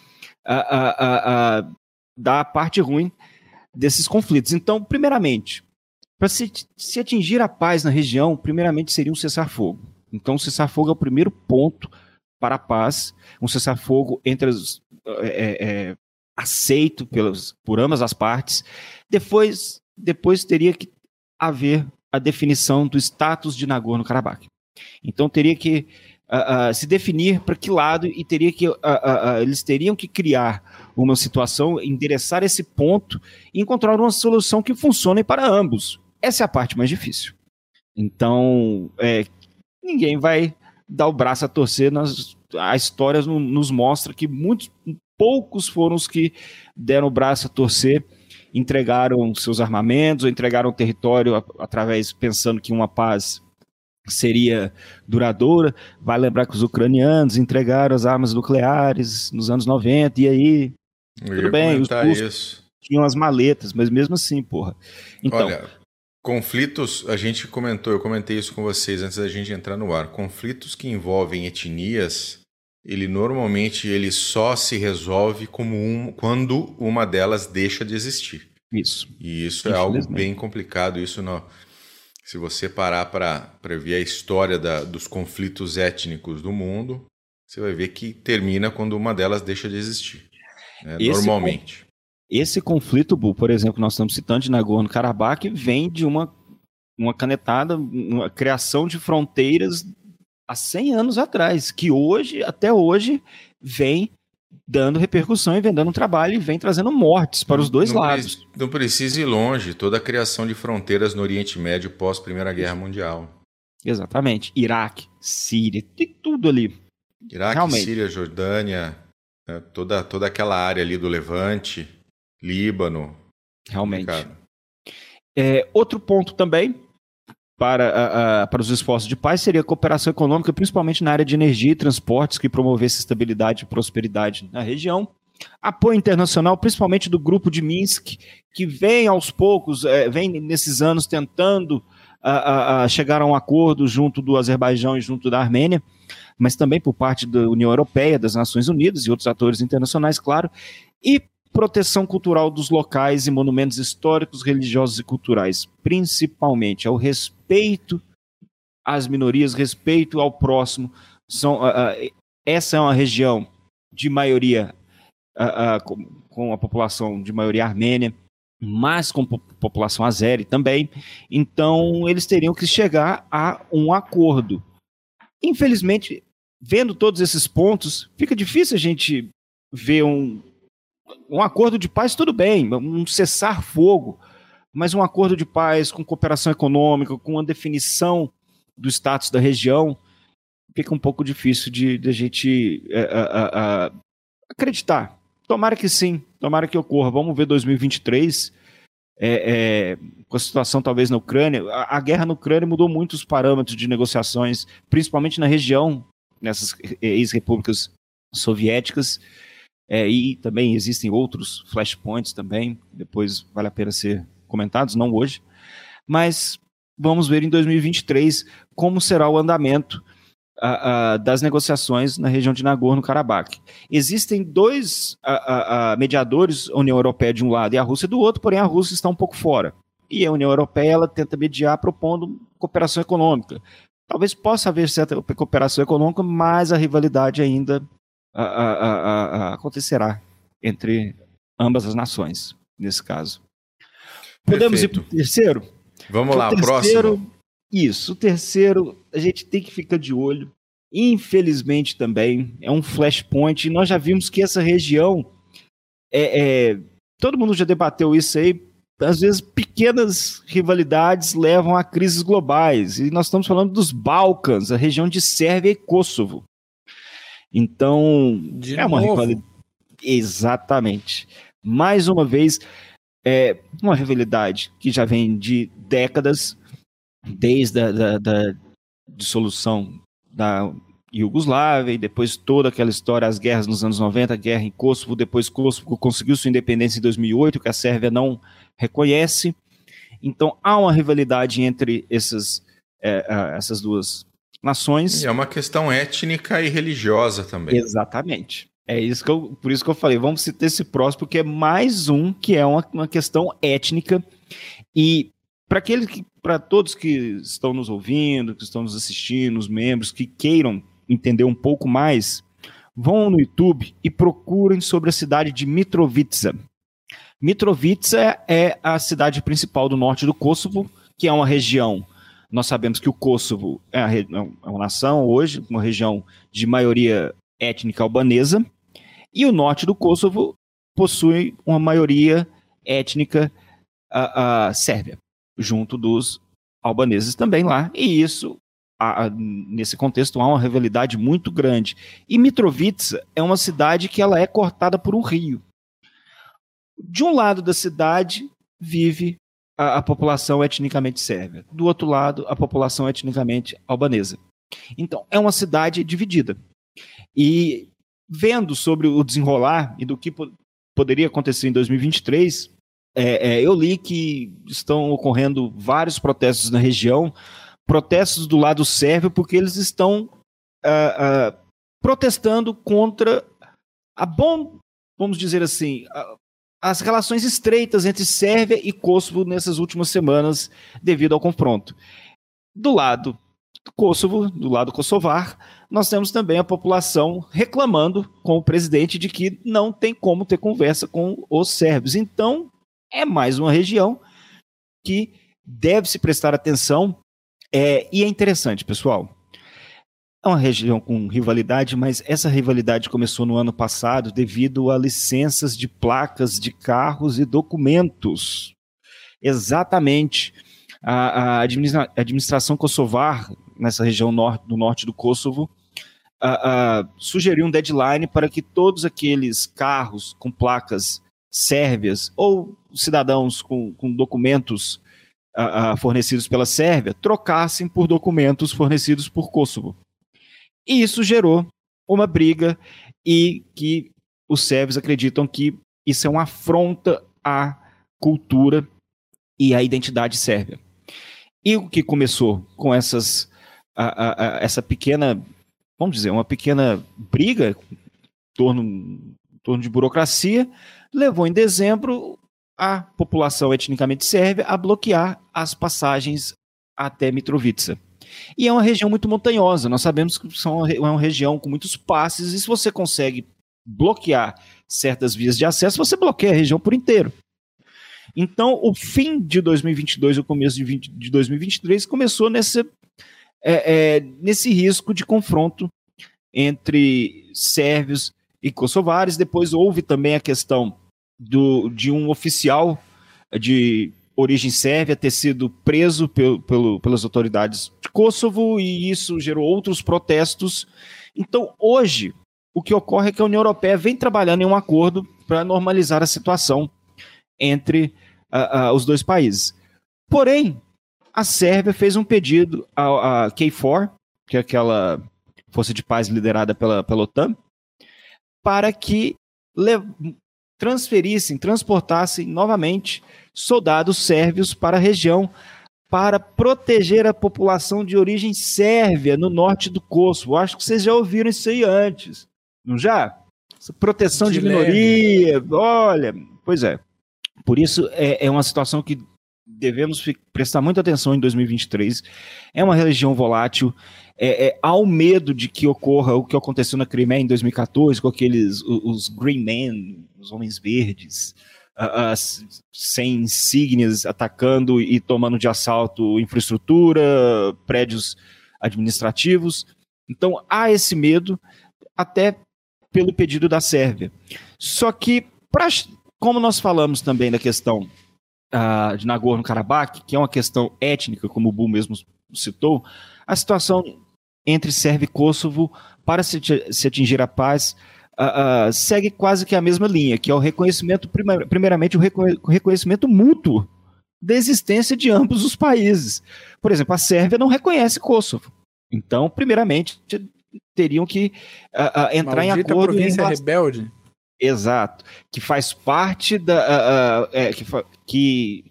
a, a, a, da parte ruim desses conflitos. Então, primeiramente, para se, se atingir a paz na região, primeiramente seria um cessar-fogo. Então, o cessar-fogo é o primeiro ponto para a paz, um cessar-fogo entre as, é, é, aceito pelas, por ambas as partes. Depois, depois teria que haver a definição do status de Nagorno-Karabakh. Então teria que uh, uh, se definir para que lado e teria que uh, eles teriam que criar uma situação, endereçar esse ponto e encontrar uma solução que funcione para ambos. Essa é a parte mais difícil. Então, é, ninguém vai dar o braço a torcer. Nas, a história nos mostra que muitos, poucos foram os que deram o braço a torcer, entregaram seus armamentos, ou entregaram território através pensando que uma paz seria duradoura. Vai lembrar que os ucranianos entregaram as armas nucleares nos anos 90, e aí. tudo bem, os russos tinham as maletas, mas mesmo assim, porra. Então, Olha, Conflitos, a gente comentou, eu comentei isso com vocês antes da gente entrar no ar. Conflitos que envolvem etnias, ele normalmente ele só se resolve como um, quando uma delas deixa de existir. Isso. E isso é algo bem complicado. Isso não, se você parar para ver a história da, dos conflitos étnicos do mundo, você vai ver que termina quando uma delas deixa de existir. Né? Normalmente. Esse conflito, por exemplo, nós estamos citando de Nagorno-Karabakh, vem de uma, uma canetada, uma criação de fronteiras há 100 anos atrás, que hoje, até hoje, vem dando repercussão e vem dando trabalho e vem trazendo mortes para os dois não lados. Pre não precisa ir longe, toda a criação de fronteiras no Oriente Médio pós Primeira Guerra Mundial. Exatamente. Iraque, Síria, tem tudo ali. Iraque, Realmente. Síria, Jordânia, né, toda, toda aquela área ali do Levante. Líbano. Realmente. É, outro ponto também para, para os esforços de paz seria a cooperação econômica, principalmente na área de energia e transportes, que promovesse estabilidade e prosperidade na região. Apoio internacional, principalmente do grupo de Minsk, que vem aos poucos, é, vem nesses anos tentando a, a chegar a um acordo junto do Azerbaijão e junto da Armênia, mas também por parte da União Europeia, das Nações Unidas e outros atores internacionais, claro. E proteção cultural dos locais e monumentos históricos, religiosos e culturais, principalmente ao respeito às minorias, respeito ao próximo. São, uh, uh, essa é uma região de maioria uh, com, com, a população de maioria armênia, mas com população azeri também. Então eles teriam que chegar a um acordo. Infelizmente, vendo todos esses pontos, fica difícil a gente ver um, um acordo de paz, tudo bem, um cessar-fogo, mas um acordo de paz com cooperação econômica, com uma definição do status da região, fica um pouco difícil de, de a gente é, acreditar. Tomara que sim, tomara que ocorra. Vamos ver 2023. É, é, com a situação talvez na Ucrânia, a, a, guerra na Ucrânia mudou muito os parâmetros de negociações, principalmente na região, nessas ex-repúblicas soviéticas. É, e também existem outros flashpoints também, depois vale a pena ser comentados, não hoje. Mas vamos ver em 2023 como será o andamento das negociações na região de Nagorno-Karabakh. Existem dois mediadores, a União Europeia de um lado e a Rússia do outro, porém a Rússia está um pouco fora. E a União Europeia ela tenta mediar propondo cooperação econômica. Talvez possa haver certa cooperação econômica, mas a rivalidade ainda a, a, a, acontecerá entre ambas as nações, nesse caso. Podemos Perfeito. ir para o terceiro? Vamos o lá, terceiro, próximo. Isso, o terceiro, a gente tem que ficar de olho. Infelizmente também, é um flashpoint. E nós já vimos que essa região, é, é, todo mundo já debateu isso aí, às vezes pequenas rivalidades levam a crises globais. E nós estamos falando dos Balcãs, a região de Sérvia e Kosovo. Então, de é uma rivalidade. Exatamente. Mais uma vez, é uma rivalidade que já vem de décadas, desde a da, da dissolução da Iugoslávia e depois toda aquela história, as guerras nos anos 90, a guerra em Kosovo, depois Kosovo conseguiu sua independência em 2008, que a Sérvia não reconhece. Então há uma rivalidade entre essas, é, essas duas nações. E é uma questão étnica e religiosa também. Exatamente. É isso que eu, por isso que eu falei, vamos citar esse próximo, porque é mais um que é uma, uma questão étnica. E para aqueles que, para todos que estão nos ouvindo, que estão nos assistindo, os membros que queiram entender um pouco mais, vão no YouTube e procurem sobre a cidade de Mitrovica. Mitrovica é a cidade principal do norte do Kosovo, que é uma região nós sabemos que o Kosovo é, é uma nação hoje, uma região de maioria étnica albanesa, e o norte do Kosovo possui uma maioria étnica uh, uh, sérvia, junto dos albaneses também lá, e isso, uh, nesse contexto, há uma rivalidade muito grande. E Mitrovica é uma cidade que ela é cortada por um rio. De um lado da cidade vive a, a população etnicamente sérvia. Do outro lado, a população etnicamente albanesa. Então, é uma cidade dividida. E vendo sobre o desenrolar e do que po poderia acontecer em 2023, é, é, eu li que estão ocorrendo vários protestos na região, protestos do lado sérvio, porque eles estão uh, uh, protestando contra a bom, vamos dizer assim, as relações estreitas entre Sérvia e Kosovo nessas últimas semanas devido ao confronto. Do lado do Kosovo, do lado kosovar, nós temos também a população reclamando com o presidente de que não tem como ter conversa com os sérvios. Então, é mais uma região que deve se prestar atenção. É, e é interessante, pessoal. É uma região com rivalidade, mas essa rivalidade começou no ano passado devido a licenças de placas de carros e documentos. Exatamente. A, a administra administração kosovar, nessa região norte, do norte do Kosovo, a, sugeriu um deadline para que todos aqueles carros com placas sérvias ou cidadãos com, com documentos fornecidos pela Sérvia trocassem por documentos fornecidos por Kosovo. E isso gerou uma briga e que os sérvios acreditam que isso é uma afronta à cultura e à identidade sérvia. E o que começou com essas a, a, a, essa pequena, vamos dizer, uma pequena briga em torno torno de burocracia, levou em dezembro a população etnicamente sérvia a bloquear as passagens até Mitrovica. E é uma região muito montanhosa. Nós sabemos que são, é uma região com muitos passes, e se você consegue bloquear certas vias de acesso, você bloqueia a região por inteiro. Então, o fim de 2022 e o começo de, 20, de 2023 começou nesse, é, é, nesse risco de confronto entre sérvios e kosovares. Depois houve também a questão do, de um oficial de origem sérvia ter sido preso pelo, pelas autoridades de Kosovo e isso gerou outros protestos. Então, hoje, o que ocorre é que a União Europeia vem trabalhando em um acordo para normalizar a situação entre uh, uh, os dois países. Porém, a Sérvia fez um pedido à, à KFOR, que é aquela força de paz liderada pela, pela OTAN, para que transferissem, transportassem novamente soldados sérvios para a região para proteger a população de origem sérvia no norte do Kosovo. Acho que vocês já ouviram isso aí antes, não já? Essa proteção de, de minoria, olha, pois é. Por isso é, é uma situação que devemos prestar muita atenção em 2023. É uma religião volátil. É, é, há o medo de que ocorra o que aconteceu na Crimeia em 2014 com aqueles os, os Green Men, os homens verdes, uh, uh, sem insígnias, atacando e tomando de assalto infraestrutura, prédios administrativos. Então há esse medo, até pelo pedido da Sérvia. Só que, pra, como nós falamos também da questão uh, de Nagorno-Karabakh, que é uma questão étnica, como o Bu mesmo citou, a situação entre Sérvia e Kosovo para se, se atingir a paz uh, uh, segue quase que a mesma linha, que é o reconhecimento, primeiramente, o reconhecimento mútuo da existência de ambos os países. Por exemplo, a Sérvia não reconhece Kosovo. Então, primeiramente, teriam que uh, entrar Maldita em acordo. província em rebelde. Exato. Que faz parte da. É, que, que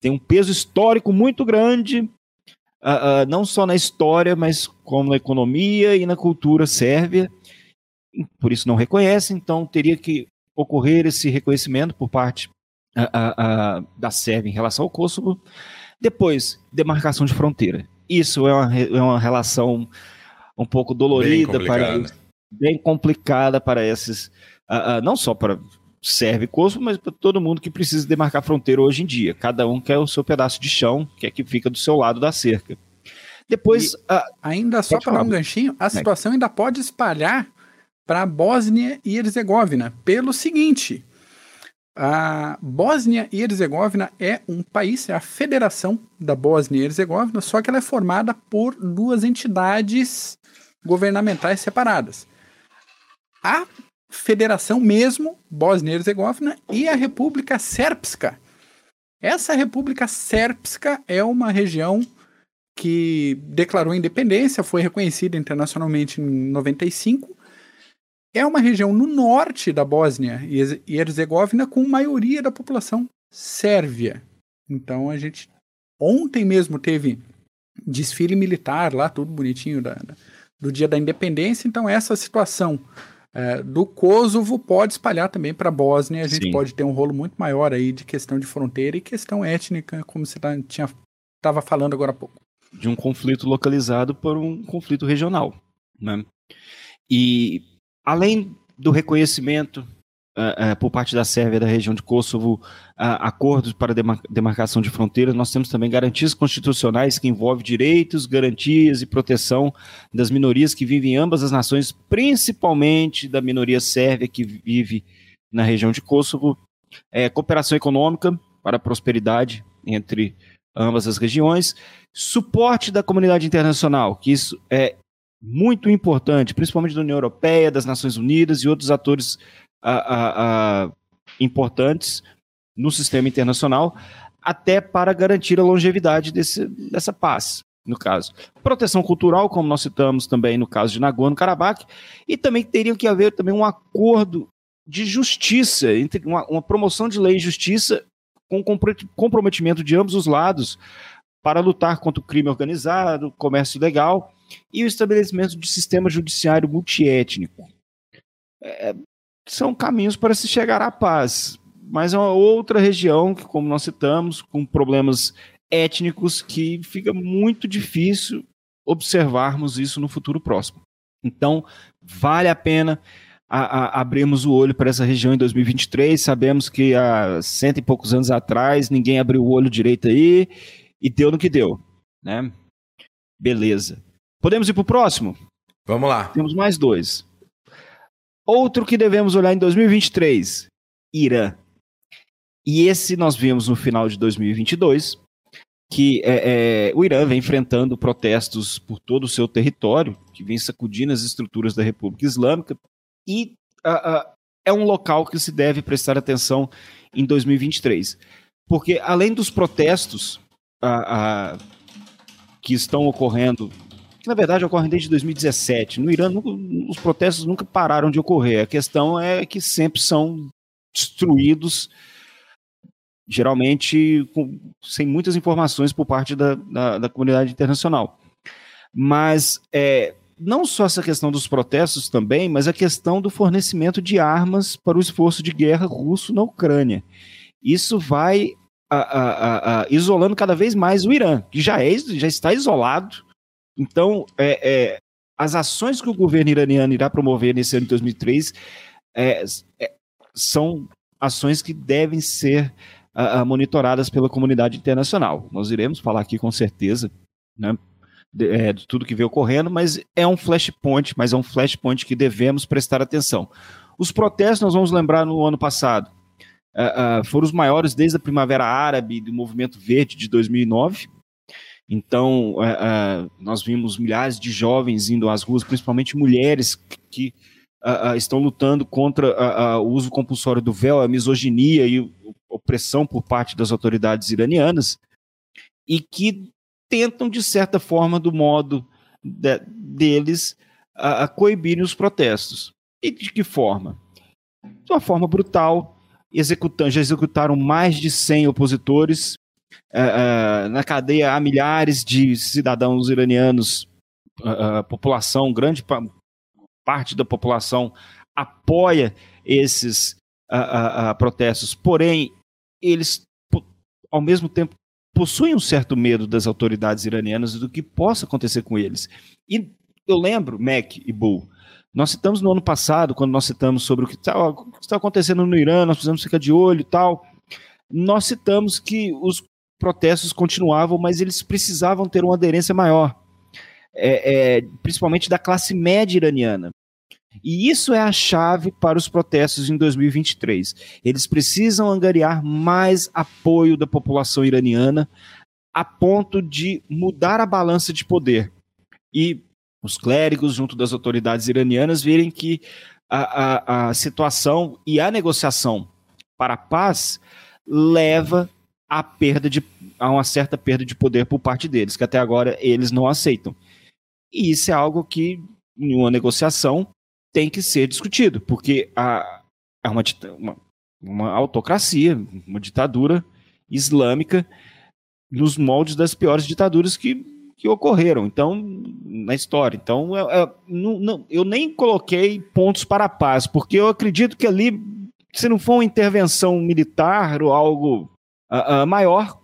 tem um peso histórico muito grande Uh, uh, não só na história, mas como na economia e na cultura sérvia por isso não reconhece, então teria que ocorrer esse reconhecimento por parte da Sérvia em relação ao Kosovo. Depois, demarcação de fronteira. Isso é uma, é uma relação um pouco dolorida, bem para bem complicada para esses, não só para Sérvia e Kosovo, mas para todo mundo que precisa demarcar fronteira hoje em dia. Cada um quer o seu pedaço de chão, que é que fica do seu lado da cerca. Depois. E, ainda só para um ganchinho, a situação ainda pode espalhar para a Bósnia e Herzegovina, pelo seguinte: a Bósnia e Herzegovina é um país, é a Federação da Bósnia e Herzegovina, só que ela é formada por duas entidades governamentais separadas. A Federação mesmo, Bósnia e Herzegovina, e a República Sérpska. Essa República Sérpska é uma região que declarou independência, foi reconhecida internacionalmente em 95 é uma região no norte da Bósnia e Herzegovina com maioria da população sérvia. Então a gente ontem mesmo teve desfile militar lá, tudo bonitinho da, da, do dia da independência. Então essa situação é, do Kosovo pode espalhar também para a Bósnia. A gente Sim. pode ter um rolo muito maior aí de questão de fronteira e questão étnica, como você tá, estava falando agora há pouco. De um conflito localizado por um conflito regional, né? E além do reconhecimento uh, uh, por parte da Sérvia da região de Kosovo, uh, acordos para demar demarcação de fronteiras, nós temos também garantias constitucionais que envolvem direitos, garantias e proteção das minorias que vivem em ambas as nações, principalmente da minoria sérvia que vive na região de Kosovo, é, cooperação econômica para a prosperidade entre ambas as regiões, suporte da comunidade internacional, que isso é muito importante, principalmente da União Europeia, das Nações Unidas e outros atores importantes no sistema internacional, até para garantir a longevidade desse, dessa paz, no caso. Proteção cultural, como nós citamos também no caso de Nagorno-Karabakh, e também teria que haver também um acordo de justiça, entre uma, uma promoção de lei e justiça com comprometimento de ambos os lados para lutar contra o crime organizado, comércio legal e o estabelecimento de sistema judiciário multiétnico. É, são caminhos para se chegar à paz. Mas é uma outra região que, como nós citamos, com problemas étnicos que fica muito difícil observarmos isso no futuro próximo. Então, vale a pena a, a, abrirmos o olho para essa região em 2023. Sabemos que há cento e poucos anos atrás ninguém abriu o olho direito aí e deu no que deu, né? Beleza. Podemos ir para o próximo? Vamos lá. Temos mais dois. Outro que devemos olhar em 2023, Irã. E esse nós vimos no final de 2022, que é, é, o Irã vem enfrentando protestos por todo o seu território, que vem sacudindo as estruturas da República Islâmica, e uh, uh, é um local que se deve prestar atenção em 2023. Porque além dos protestos uh, que estão ocorrendo, que na verdade ocorrem desde 2017, no Irã nunca, os protestos nunca pararam de ocorrer. A questão é que sempre são destruídos geralmente com, sem muitas informações por parte da, da, da comunidade internacional. Mas é, não só essa questão dos protestos também, mas a questão do fornecimento de armas para o esforço de guerra russo na Ucrânia. Isso vai a, a, a, isolando cada vez mais o Irã, que já, é, já está isolado. Então, é, é, as ações que o governo iraniano irá promover nesse ano de 2003 é, é, são ações que devem ser monitoradas pela comunidade internacional. Nós iremos falar aqui com certeza, né, de, é, de, tudo que vem ocorrendo, mas é um flashpoint, mas é um flashpoint que devemos prestar atenção. Os protestos, nós vamos lembrar no ano passado, uh, uh, foram os maiores desde a Primavera Árabe do Movimento Verde de 2009. Então, uh, nós vimos milhares de jovens indo às ruas, principalmente mulheres que estão lutando contra o uso compulsório do véu, a misoginia e opressão por parte das autoridades iranianas e que tentam, de certa forma, do modo de, deles, a coibirem os protestos. E de que forma? De uma forma brutal, executando, já executaram mais de 100 opositores. Uh, uh, na cadeia há milhares de cidadãos iranianos, uh, população, grande pa parte da população apoia esses protestos, porém eles, ao mesmo tempo, possuem um certo medo das autoridades iranianas do que possa acontecer com eles. E eu lembro, Mac e Bull, nós citamos no ano passado, quando nós citamos sobre o que está tá acontecendo no Irã, nós precisamos ficar de olho e tal, nós citamos que os protestos continuavam, mas eles precisavam ter uma aderência maior, é, é, principalmente da classe média iraniana. E isso é a chave para os protestos em 2023. Eles precisam angariar mais apoio da população iraniana a ponto de mudar a balança de poder. E os clérigos, junto das autoridades iranianas, verem que a, a, a situação e a negociação para a paz leva a perda de a uma certa perda de poder por parte deles, que até agora eles não aceitam. E isso é algo que em uma negociação tem que ser discutido, porque é uma, uma, uma autocracia, uma ditadura islâmica nos moldes das piores ditaduras que, que ocorreram então na história. Então eu, eu, não, não, eu nem coloquei pontos para a paz, porque eu acredito que ali, se não for uma intervenção militar ou algo uh, uh, maior,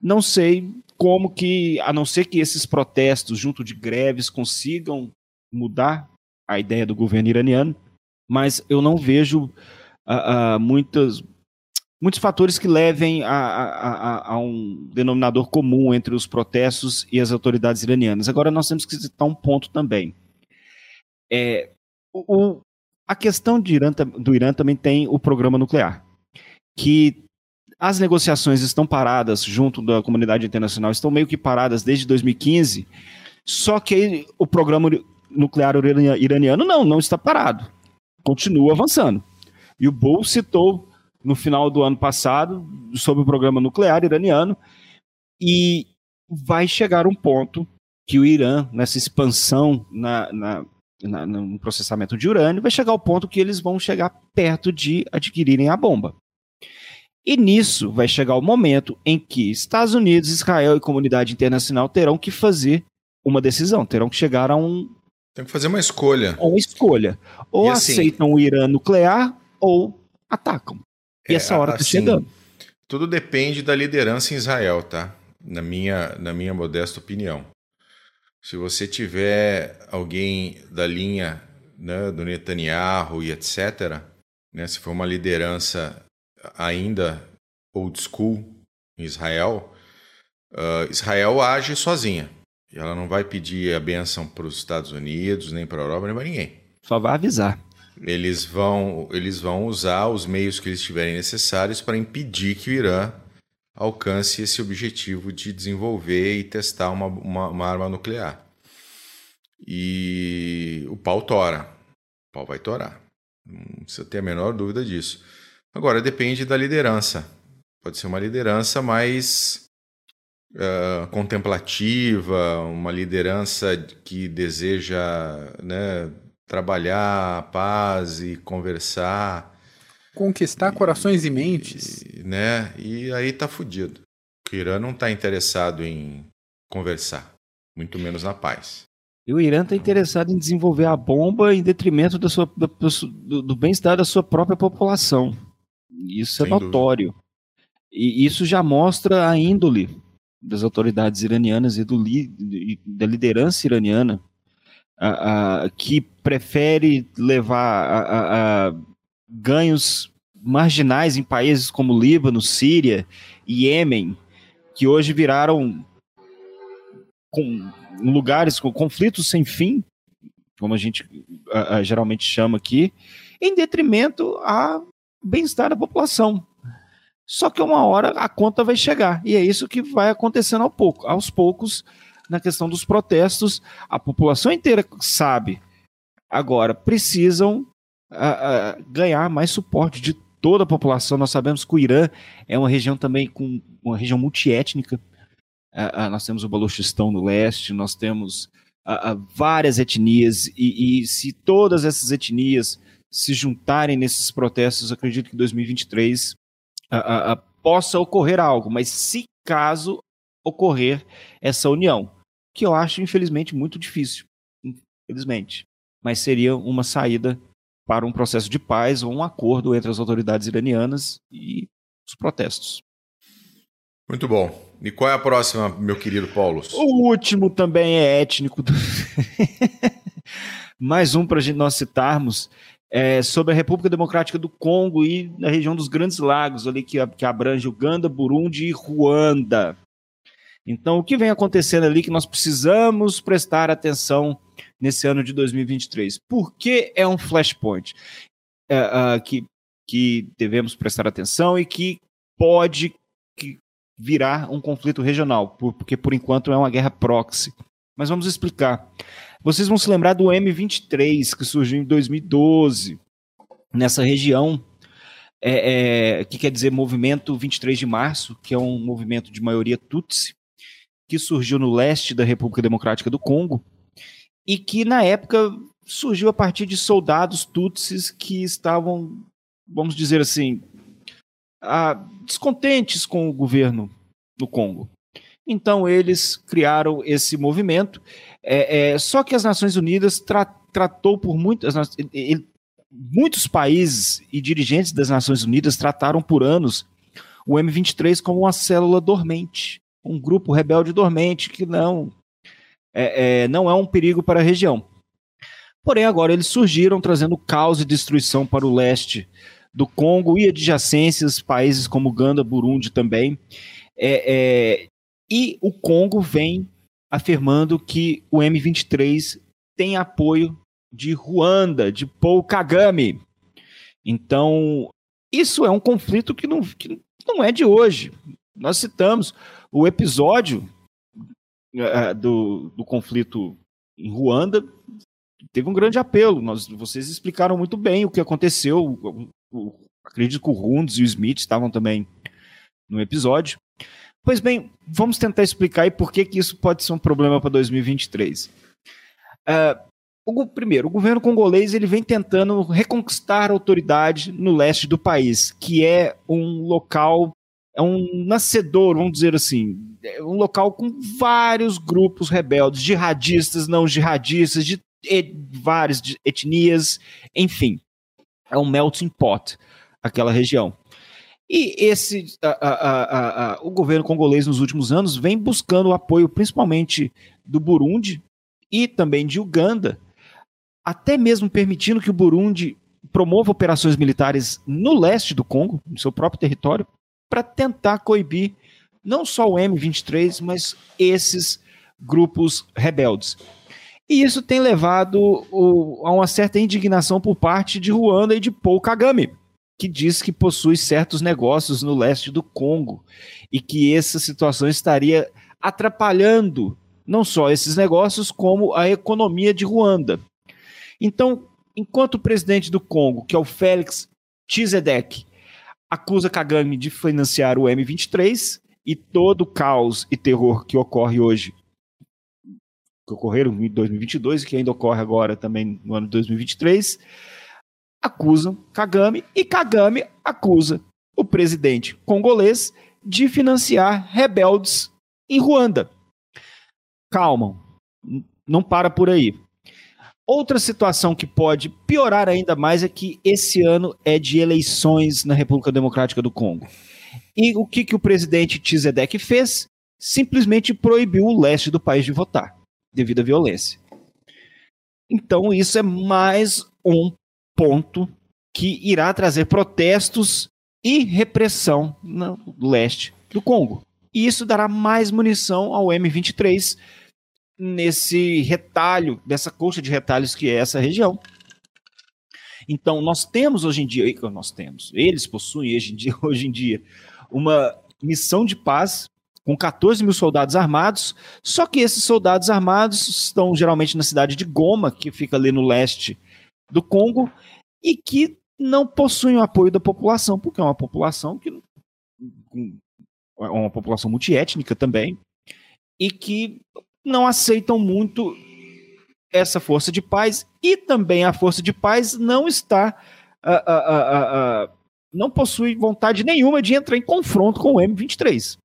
não sei como que, a não ser que esses protestos junto de greves consigam mudar a ideia do governo iraniano, mas eu não vejo uh, uh, muitas, muitos fatores que levem a, a, a, um denominador comum entre os protestos e as autoridades iranianas. Agora, nós temos que citar um ponto também. É, o, a questão Irã, do Irã também tem o programa nuclear, que as negociações estão paradas junto da comunidade internacional, estão meio que paradas desde 2015, só que o programa nuclear iraniano, não, não está parado. Continua avançando. E o Bull citou no final do ano passado sobre o programa nuclear iraniano e vai chegar um ponto que o Irã, nessa expansão na, na, na, no processamento de urânio, vai chegar ao ponto que eles vão chegar perto de adquirirem a bomba. E nisso vai chegar o momento em que Estados Unidos, Israel e comunidade internacional terão que fazer uma decisão, terão que chegar a um, Tem que fazer uma escolha. Uma escolha. Ou assim, aceitam o Irã nuclear ou atacam. E é, essa hora está assim, chegando. Tudo depende da liderança em Israel, tá? Na minha, na minha modesta opinião. Se você tiver alguém da linha né, do Netanyahu e etc., né, se for uma liderança ainda old school em Israel, uh, Israel age sozinha. E ela não vai pedir a benção para os Estados Unidos, nem para a Europa, nem para ninguém. Só vai avisar. Eles vão, eles vão usar os meios que eles tiverem necessários para impedir que o Irã alcance esse objetivo de desenvolver e testar uma, uma, uma arma nuclear. E o pau tora. O pau vai torar. Não precisa ter a menor dúvida disso. Agora, depende da liderança. Pode ser uma liderança mais uh, contemplativa, uma liderança que deseja né, trabalhar a paz e conversar. Conquistar e, corações e mentes. E, né? e aí tá fudido. O Irã não está interessado em conversar, muito menos na paz. E o Irã está interessado em desenvolver a bomba em detrimento da sua, do, do bem-estar da sua própria população. Isso é Sem notório. Dúvida. E isso já mostra a índole das autoridades iranianas e do li, da liderança iraniana, a, a, que prefere levar a, a, ganhos marginais em países como Líbano, Síria e Iêmen, que hoje viraram com lugares com conflitos sem fim, como a gente geralmente chama aqui, em detrimento a bem-estar da população. Só que uma hora a conta vai chegar, e é isso que vai acontecendo ao pouco, aos poucos, na questão dos protestos, a população inteira sabe. Agora, precisam uh, uh, ganhar mais suporte de toda a população. Nós sabemos que o Irã é uma região também com uma região multiétnica, uh, nós temos o Baluchistão no leste, nós temos várias etnias, e, e, se todas essas etnias se juntarem nesses protestos, acredito que em 2023 possa ocorrer algo, mas se caso ocorrer essa união, que eu acho, infelizmente, muito difícil, infelizmente, mas seria uma saída para um processo de paz ou um acordo entre as autoridades iranianas e os protestos. Muito bom. E qual é a próxima, meu querido Paulo? O último também é étnico. Mais um para nós citarmos é, sobre a República Democrática do Congo e na região dos Grandes Lagos, ali que, que abrange Uganda, Burundi e Ruanda. Então, o que vem acontecendo ali que nós precisamos prestar atenção nesse ano de 2023? Por que é um flashpoint é, uh, que, que devemos prestar atenção e que pode que virar um conflito regional, porque por enquanto é uma guerra proxy. Mas vamos explicar. Vocês vão se lembrar do M23, que surgiu em 2012, nessa região, é, é, que quer dizer Movimento 23 de Março, que é um movimento de maioria Tutsi, que surgiu no leste da República Democrática do Congo, e que na época surgiu a partir de soldados Tutsis que estavam, vamos dizer assim, ah, descontentes com o governo no Congo. Então eles criaram esse movimento. É, é, só que as Nações Unidas tra tratou por muitas muitos países e dirigentes das Nações Unidas trataram por anos o M23 como uma célula dormente, um grupo rebelde dormente que não é, é, não é um perigo para a região. Porém, agora eles surgiram trazendo caos e destruição para o leste do Congo e adjacências, países como Uganda, Burundi também. É, é, e o Congo vem afirmando que o M23 tem apoio de Ruanda, de Paul Kagame. Então, isso é um conflito que não, que não é de hoje. Nós citamos o episódio uh, do, do conflito em Ruanda, teve um grande apelo. Nós, vocês explicaram muito bem o que aconteceu o, acredito que o Rundes e o Smith estavam também no episódio. Pois bem, vamos tentar explicar aí por que, que isso pode ser um problema para 2023. Uh, o, primeiro, o governo congolês ele vem tentando reconquistar a autoridade no leste do país, que é um local, é um nascedor, vamos dizer assim, é um local com vários grupos rebeldes, jihadistas, não jihadistas, de et, várias etnias, enfim, é um melting pot aquela região. E esse, a, a, a, o governo congolês nos últimos anos vem buscando o apoio principalmente do Burundi e também de Uganda, até mesmo permitindo que o Burundi promova operações militares no leste do Congo, no seu próprio território, para tentar coibir não só o M23, mas esses grupos rebeldes. E isso tem levado o, a uma certa indignação por parte de Ruanda e de Paul Kagame, que diz que possui certos negócios no leste do Congo e que essa situação estaria atrapalhando não só esses negócios, como a economia de Ruanda. Então, enquanto o presidente do Congo, que é o Félix Tshisekedi, acusa Kagame de financiar o M23 e todo o caos e terror que ocorre hoje, que ocorreram em 2022 e que ainda ocorre agora também no ano de 2023, acusam Kagame e Kagame acusa o presidente congolês de financiar rebeldes em Ruanda. Calma, não para por aí. Outra situação que pode piorar ainda mais é que esse ano é de eleições na República Democrática do Congo. E o que, que o presidente Tzedek fez? Simplesmente proibiu o leste do país de votar, devido à violência. Então, isso é mais um ponto que irá trazer protestos e repressão no leste do Congo. E isso dará mais munição ao M23 nesse retalho, dessa coxa de retalhos que é essa região. Então, nós temos hoje em dia, nós temos, eles possuem hoje em dia, hoje em dia uma missão de paz com 14 mil soldados armados, só que esses soldados armados estão geralmente na cidade de Goma, que fica ali no leste do Congo e que não possuem o apoio da população, porque é uma população que é uma população multiétnica também e que não aceitam muito essa força de paz e também a força de paz não está uh, uh, uh, não possui vontade nenhuma de entrar em confronto com o M23.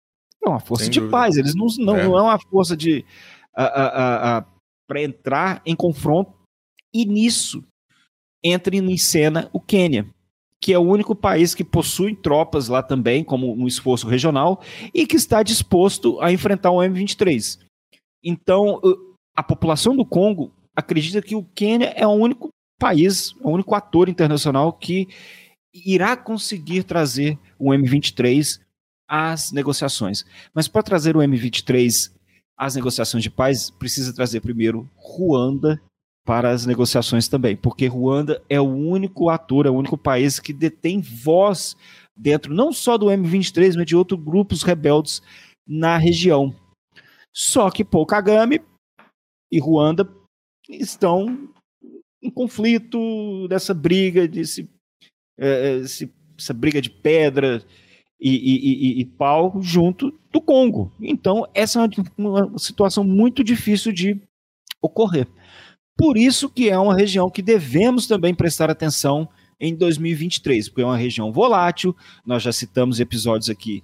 É uma força Sem de dúvida. paz, eles não, não é. não é uma força de para entrar em confronto e nisso entra em cena o Quênia, que é o único país que possui tropas lá também, como um esforço regional, e que está disposto a enfrentar o M23. Então, a população do Congo acredita que o Quênia é o único país, o único ator internacional que irá conseguir trazer o M23 às negociações. Mas para trazer o M23 às negociações de paz, precisa trazer primeiro Ruanda para as negociações também, porque Ruanda é o único ator, é o único país que detém voz dentro não só do M23, mas de outros grupos rebeldes na região. Só que Paul Kagame e Ruanda estão em conflito dessa briga, desse, é, essa briga de pedra e, e, e, e, pau junto do Congo. Então, essa é uma, uma situação muito difícil de ocorrer. Por isso que é uma região que devemos também prestar atenção em 2023, porque é uma região volátil. Nós já citamos episódios aqui,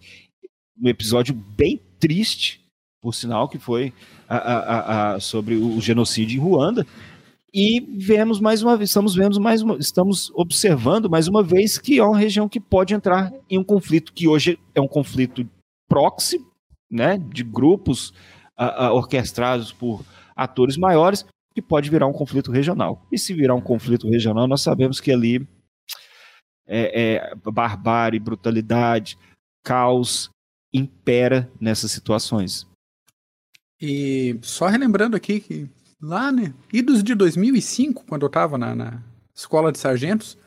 um episódio bem triste, por sinal, que foi a, a, a, sobre o genocídio em Ruanda. E vemos mais uma vez, estamos vendo mais uma, estamos observando mais uma vez que é uma região que pode entrar em um conflito que hoje é um conflito proxy, né, de grupos orquestrados por atores maiores, que pode virar um conflito regional. E se virar um conflito regional, nós sabemos que ali é, é barbárie, brutalidade, caos impera nessas situações. E só relembrando aqui que lá, né, idos de 2005, quando eu estava na, na escola de sargentos,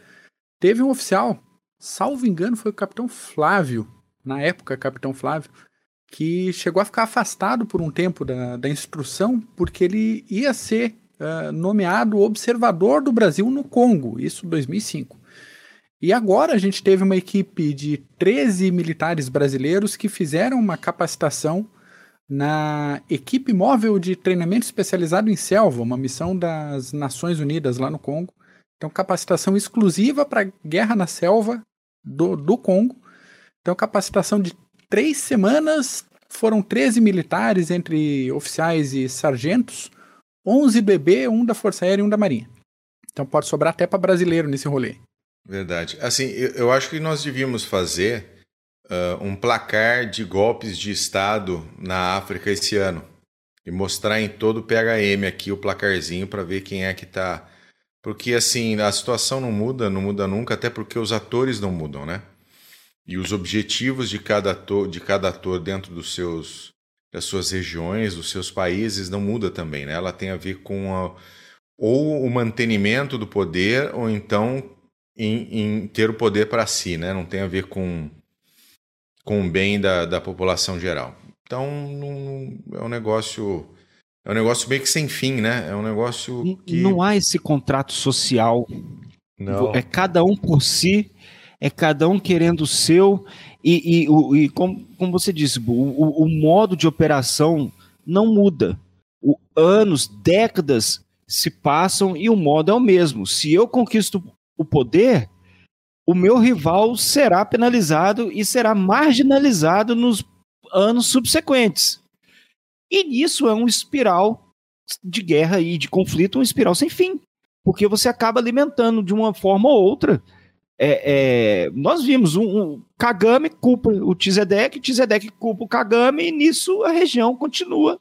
teve um oficial, salvo engano, foi o capitão Flávio, na época, capitão Flávio, que chegou a ficar afastado por um tempo da, da instrução, porque ele ia ser uh, nomeado observador do Brasil no Congo, isso em 2005. E agora a gente teve uma equipe de 13 militares brasileiros que fizeram uma capacitação na equipe móvel de treinamento especializado em selva, uma missão das Nações Unidas lá no Congo. Então, capacitação exclusiva para guerra na selva do, do Congo. Então, capacitação de três semanas, foram 13 militares, entre oficiais e sargentos, 11 do EB, um da Força Aérea e um da Marinha. Então pode sobrar até para brasileiro nesse rolê. Verdade. Assim, eu, eu acho que nós devíamos fazer uh, um placar de golpes de Estado na África esse ano e mostrar em todo o PHM aqui o placarzinho para ver quem é que está. Porque assim, a situação não muda, não muda nunca, até porque os atores não mudam, né? E os objetivos de cada ator, de cada ator dentro dos seus, das suas regiões, dos seus países, não muda também, né? Ela tem a ver com a, ou o mantenimento do poder, ou então em, em ter o poder para si, né? Não tem a ver com, com o bem da, da população geral. Então, não, é um negócio. É um negócio meio que sem fim, né? É um negócio que. Não há esse contrato social. Não. É cada um por si, é cada um querendo o seu. E, e, e como, como você disse, o, o, modo de operação não muda. O, anos, décadas se passam e o modo é o mesmo. Se eu conquisto o poder, o meu rival será penalizado e será marginalizado nos anos subsequentes. E nisso é um espiral de guerra e de conflito, um espiral sem fim. Porque você acaba alimentando de uma forma ou outra. É, é, nós vimos um, um, Kagame culpa o Tzedek, o Tzedek culpa o Kagame, e nisso a região continua.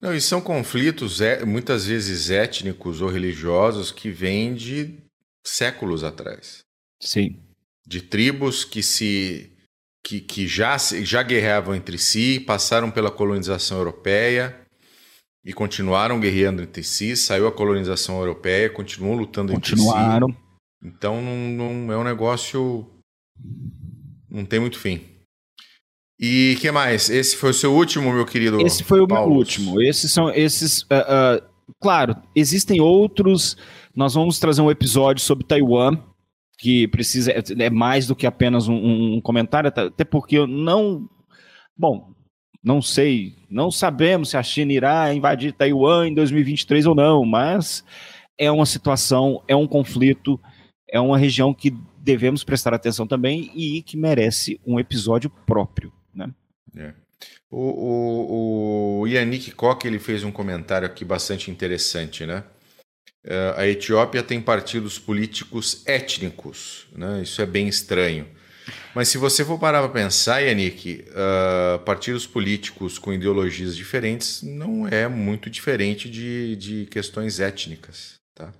Não, e são conflitos é, muitas vezes étnicos ou religiosos que vêm de séculos atrás. Sim. De tribos que se que, que já, já guerreavam entre si, passaram pela colonização europeia e continuaram guerreando entre si. Saiu a colonização europeia, continuam lutando continuaram. entre si. Então não, não é um negócio. Não tem muito fim. E que mais? Esse foi o seu último, meu querido? Esse foi o meu último. Esses são esses. Uh, uh, claro, existem outros. Nós vamos trazer um episódio sobre Taiwan que precisa é mais do que apenas um, um comentário, até porque eu não, bom, não sei, não sabemos se a China irá invadir Taiwan em 2023 ou não, mas é uma situação, é um conflito, é uma região que devemos prestar atenção também e que merece um episódio próprio, né? É. O, o, o Yannick Koch ele fez um comentário aqui bastante interessante, né? Eh, a Etiópia tem partidos políticos étnicos, né? isso é bem estranho. Mas se você for parar para pensar, Yannick, uh, partidos políticos com ideologias diferentes não é muito diferente de, de questões étnicas. Tá?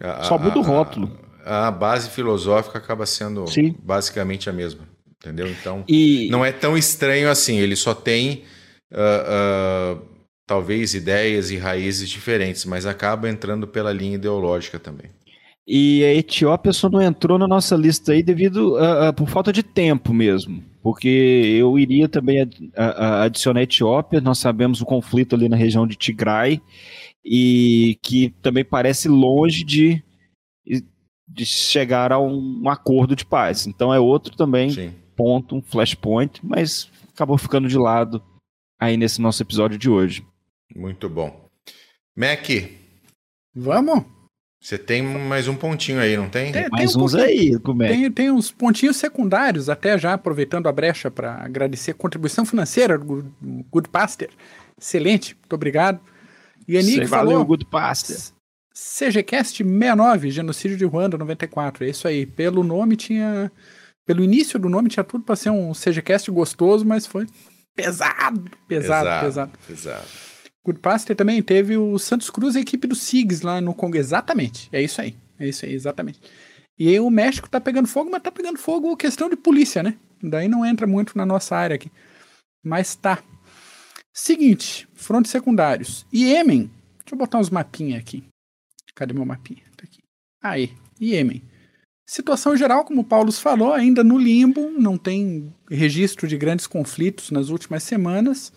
A, Só muda o rótulo. A, a, base filosófica acaba sendo Sim. basicamente a mesma. Entendeu? Então, e... não é tão estranho assim. Ele só tem. Uh, uh, talvez ideias e raízes diferentes, mas acaba entrando pela linha ideológica também. E a Etiópia só não entrou na nossa lista aí devido a, a por falta de tempo mesmo, porque eu iria também a, a, adicionar a Etiópia. Nós sabemos o conflito ali na região de Tigray e que também parece longe de, de chegar a um acordo de paz. Então é outro também Sim. ponto, um flashpoint, mas acabou ficando de lado aí nesse nosso episódio de hoje. Muito bom. Mac. Vamos? Você tem mais um pontinho aí, não tem? Tem, mais tem um uns aí, como é? Tem, tem uns pontinhos secundários, até já aproveitando a brecha para agradecer a contribuição financeira do Good Pastor. Excelente, muito obrigado. E a Nick falou. Valeu, Good Pastor. CGCast 69, Genocídio de Ruanda 94. É isso aí. Pelo nome tinha. Pelo início do nome tinha tudo para ser um CGCast gostoso, mas foi pesado, pesado, pesado. Pesado. pesado. Good Pastor também teve o Santos Cruz, a equipe do SIGS lá no Congo. Exatamente. É isso aí. É isso aí, exatamente. E aí o México tá pegando fogo, mas tá pegando fogo questão de polícia, né? Daí não entra muito na nossa área aqui. Mas tá. Seguinte, frontes secundários. Iêmen. Deixa eu botar uns mapinhas aqui. Cadê meu mapinha? Tá aqui. Aí, Iêmen. Situação geral, como o Paulo falou, ainda no limbo, não tem registro de grandes conflitos nas últimas semanas.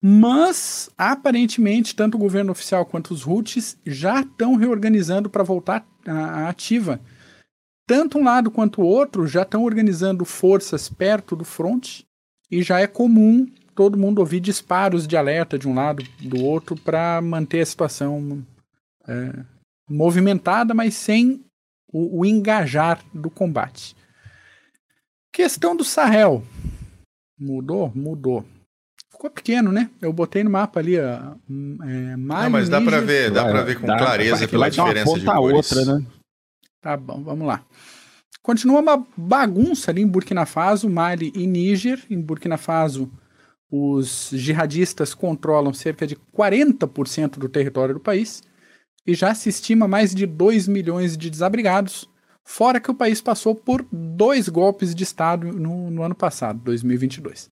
Mas, aparentemente, tanto o governo oficial quanto os Houthis já estão reorganizando para voltar à ativa. Tanto um lado quanto o outro já estão organizando forças perto do fronte e já é comum todo mundo ouvir disparos de alerta de um lado do outro para manter a situação é, movimentada, mas sem o, o engajar do combate. Questão do Sahel. Mudou? Mudou. ficou pequeno, né? Eu botei no mapa ali, ó. É, Mali, Não, mas dá para ver, dá para ver com dá, clareza pela diferença de a cores. outra, né? Tá bom, vamos lá. Continua uma bagunça ali em Burkina Faso, Mali e Níger. Em Burkina Faso, os jihadistas controlam cerca de 40% do território do país e já se estima mais de 2 milhões de desabrigados, fora que o país passou por dois golpes de Estado no, no ano passado, 2022.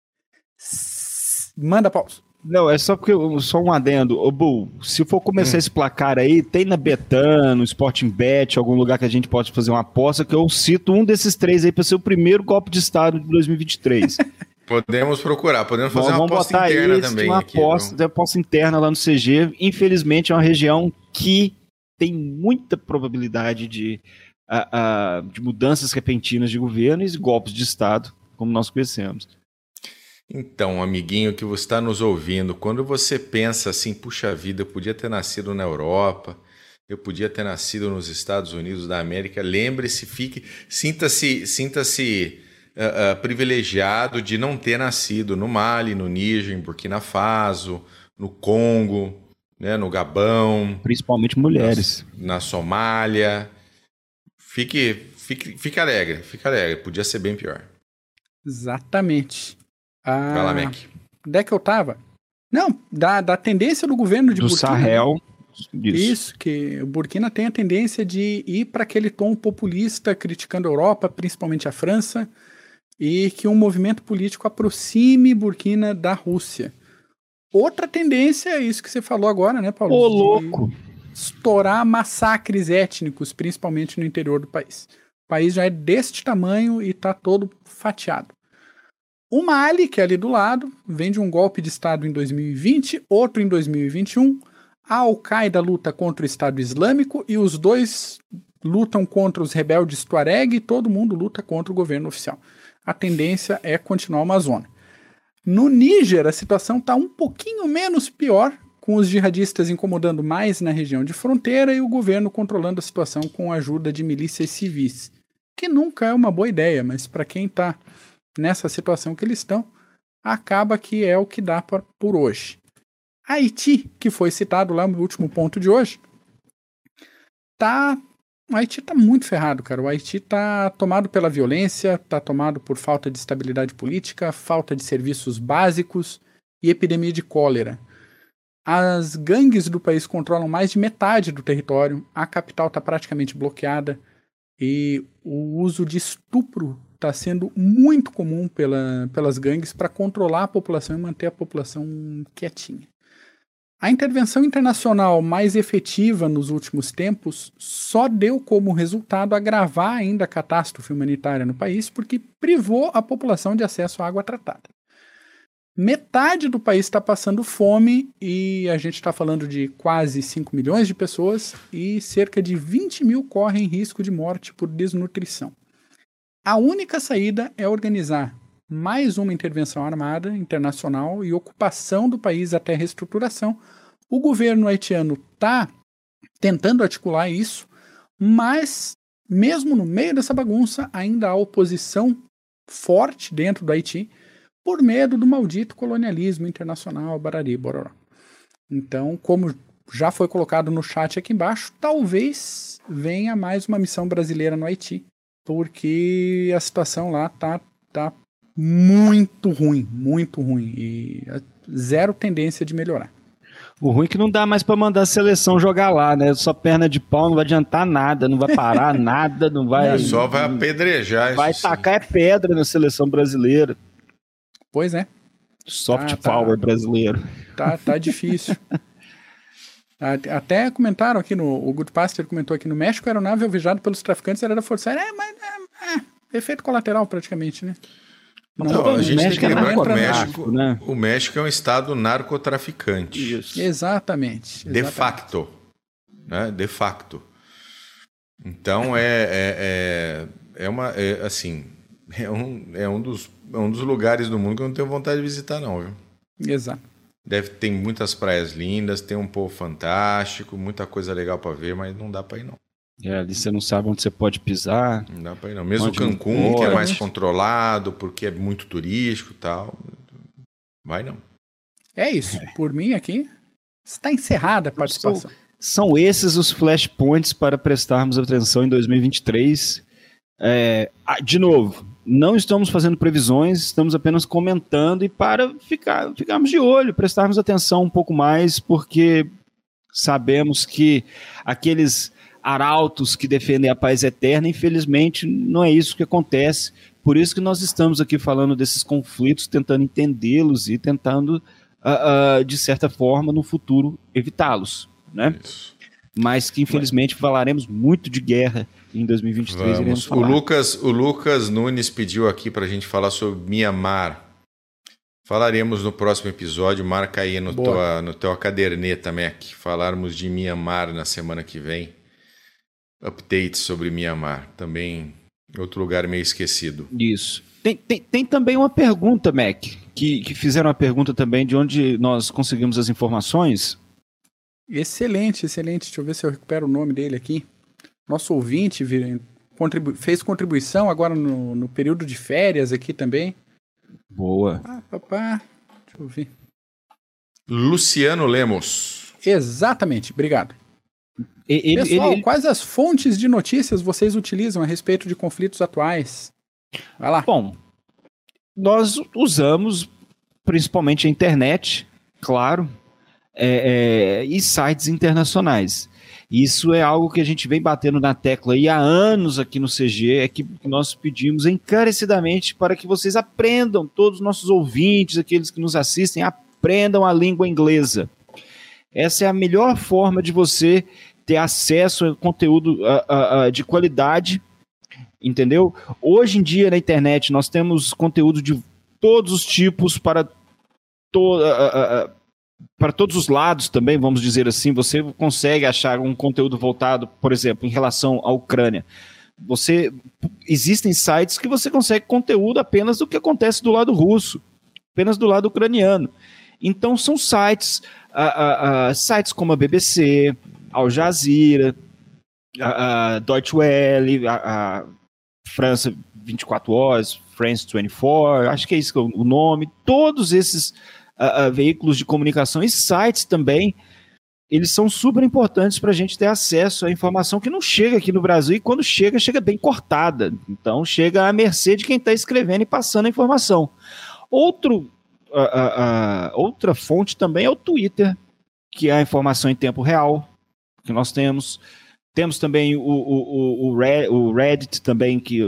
S- Manda pausa. Não, é só porque só um adendo. Ô, Bu, se for começar esse placar aí, tem na Betano, Sporting Bet, algum lugar que a gente pode fazer uma aposta, que eu cito um desses três aí para ser o primeiro golpe de Estado de 2023. Podemos procurar, podemos fazer Vamos uma aposta interna esse, também uma aqui. aposta, viu? aposta interna lá no CG. Infelizmente é uma região que tem muita probabilidade de, ah, ah, de mudanças repentinas de governo e golpes de Estado, como nós conhecemos. Então, amiguinho que você está nos ouvindo, quando você pensa assim, puxa vida, eu podia ter nascido na Europa, eu podia ter nascido nos Estados Unidos da América, lembre-se, fique, sinta-se, sinta-se ah, privilegiado de não ter nascido no Mali, no Níger, em Burkina Faso, no Congo, né, no Gabão, Principalmente mulheres. na Somália. Fique, fique, fique alegre, fique alegre. Podia ser bem pior. Exatamente. Ah, Vai lá, Mac. Onde é que eu tava? Não, da, da tendência do governo de do Burkina. Sahel. Isso. Isso, que o Burkina tem a tendência de ir para aquele tom populista, criticando a Europa, principalmente a França, e que um movimento político aproxime Burkina da Rússia. Outra tendência é isso que você falou agora, né, Paulo? Ô, louco. Estourar massacres étnicos, principalmente no interior do país. O país já é deste tamanho e está todo fatiado. O Mali, que é ali do lado, vem de um golpe de Estado em 2020, outro em 2021. A Al-Qaeda luta contra o Estado Islâmico e os dois lutam contra os rebeldes Tuareg e todo mundo luta contra o governo oficial. A tendência é continuar uma zona. No Níger, a situação está um pouquinho menos pior, com os jihadistas incomodando mais na região de fronteira e o governo controlando a situação com a ajuda de milícias civis. Que nunca é uma boa ideia, mas para quem está nessa situação que eles estão, acaba que é o que dá pra, por hoje. Haiti, que foi citado lá no último ponto de hoje, tá. O Haiti tá muito ferrado, cara. O Haiti tá tomado pela violência, tá tomado por falta de estabilidade política, falta de serviços básicos e epidemia de cólera. As gangues do país controlam mais de metade do território, a capital está praticamente bloqueada e o uso de estupro está sendo muito comum pela, pelas gangues para controlar a população e manter a população quietinha. A intervenção internacional mais efetiva nos últimos tempos só deu como resultado agravar ainda a catástrofe humanitária no país, porque privou a população de acesso à água tratada. Metade do país está passando fome e a gente está falando de quase 5 milhões de pessoas e cerca de 20 mil correm risco de morte por desnutrição. A única saída é organizar mais uma intervenção armada internacional e ocupação do país até reestruturação. O governo haitiano está tentando articular isso, mas mesmo no meio dessa bagunça, ainda há oposição forte dentro do Haiti por medo do maldito colonialismo internacional, barari, bororó. Então, como já foi colocado no chat aqui embaixo, talvez venha mais uma missão brasileira no Haiti, porque a situação lá tá, tá muito ruim, muito ruim e zero tendência de melhorar. O ruim é que não dá mais pra mandar a seleção jogar lá, né? Só perna de pau, não vai adiantar nada, não vai parar nada, não vai. Só vai apedrejar Vai isso sim. tacar é pedra na seleção brasileira. Pois é, Soft Ah, tá. power brasileiro. tá, tá difícil. Até comentaram aqui no. O Good Pastor comentou aqui no México, a aeronave alvejada pelos traficantes era da Força Aérea. É, mas é, é, efeito colateral praticamente, né? Não, Todo a gente tem México que é lembrar que o México, né? o México é um estado narcotraficante. Isso. Exatamente. De exatamente. facto. Né? De facto. Então é, é, é, é uma. É, assim. É um, é, um dos, é um dos lugares do mundo que eu não tenho vontade de visitar, não, viu? Exato. Deve ter muitas praias lindas, tem um povo fantástico, muita coisa legal para ver, mas não dá para ir, não. É, ali você não sabe onde você pode pisar. Não dá para ir, não. Mesmo Cancún, que é mais controlado, porque é muito turístico e tal. Vai não. É isso. Por mim aqui, está encerrada a participação. São esses os flashpoints para prestarmos atenção em 2023. É, ah, de novo, não estamos fazendo previsões, estamos apenas comentando e para ficar, ficarmos de olho, prestarmos atenção um pouco mais, porque sabemos que aqueles arautos que defendem a paz eterna, infelizmente, não é isso que acontece. Por isso que nós estamos aqui falando desses conflitos, tentando entendê-los e tentando, uh, uh, de certa forma, no futuro, evitá-los. Né? Isso. Mas que, infelizmente, falaremos muito de guerra em 2023. O Lucas, o Lucas Nunes pediu aqui para a gente falar sobre Mianmar. Falaremos no próximo episódio. Marca aí no, tua, no teu caderneta, Mac. Falarmos de Mianmar na semana que vem. Updates sobre Mianmar. Também outro lugar meio esquecido. Isso. Tem, tem, tem também uma pergunta, Mac, que, que fizeram uma pergunta também de onde nós conseguimos as informações. Excelente, excelente. Deixa eu ver se eu recupero o nome dele aqui. Nosso ouvinte contribu fez contribuição agora no, no, período de férias aqui também. Boa. Ah, papá. Deixa eu ver. Luciano Lemos. Exatamente, obrigado. Ele, Pessoal, ele, quais as fontes de notícias vocês utilizam a respeito de conflitos atuais? Vai lá. Bom, nós usamos principalmente a internet, claro, é, é, e sites internacionais. Isso é algo que a gente vem batendo na tecla aí há anos aqui no CG, é que nós pedimos encarecidamente para que vocês aprendam, todos os nossos ouvintes, aqueles que nos assistem, aprendam a língua inglesa. Essa é a melhor forma de você ter acesso a conteúdo a, a, de qualidade, entendeu? Hoje em dia na internet nós temos conteúdo de todos os tipos para toda para todos os lados também, vamos dizer assim, você consegue achar um conteúdo voltado, por exemplo, em relação à Ucrânia. Você existem sites que você consegue conteúdo apenas do que acontece do lado russo, apenas do lado ucraniano. Então são sites, uh, uh, uh, sites como a BBC, Al Jazeera, a, Deutsche Welle, a, França 24 Horas, France 24, acho que é isso o nome. Todos esses uh, veículos de comunicação e sites também, eles são super importantes para a gente ter acesso à informação que não chega aqui no Brasil e quando chega, chega bem cortada. Então chega à mercê de quem está escrevendo e passando a informação. Outro, uh, outra fonte também é o Twitter, que é a informação em tempo real que nós temos. Temos também o, o, o, Reddit também, que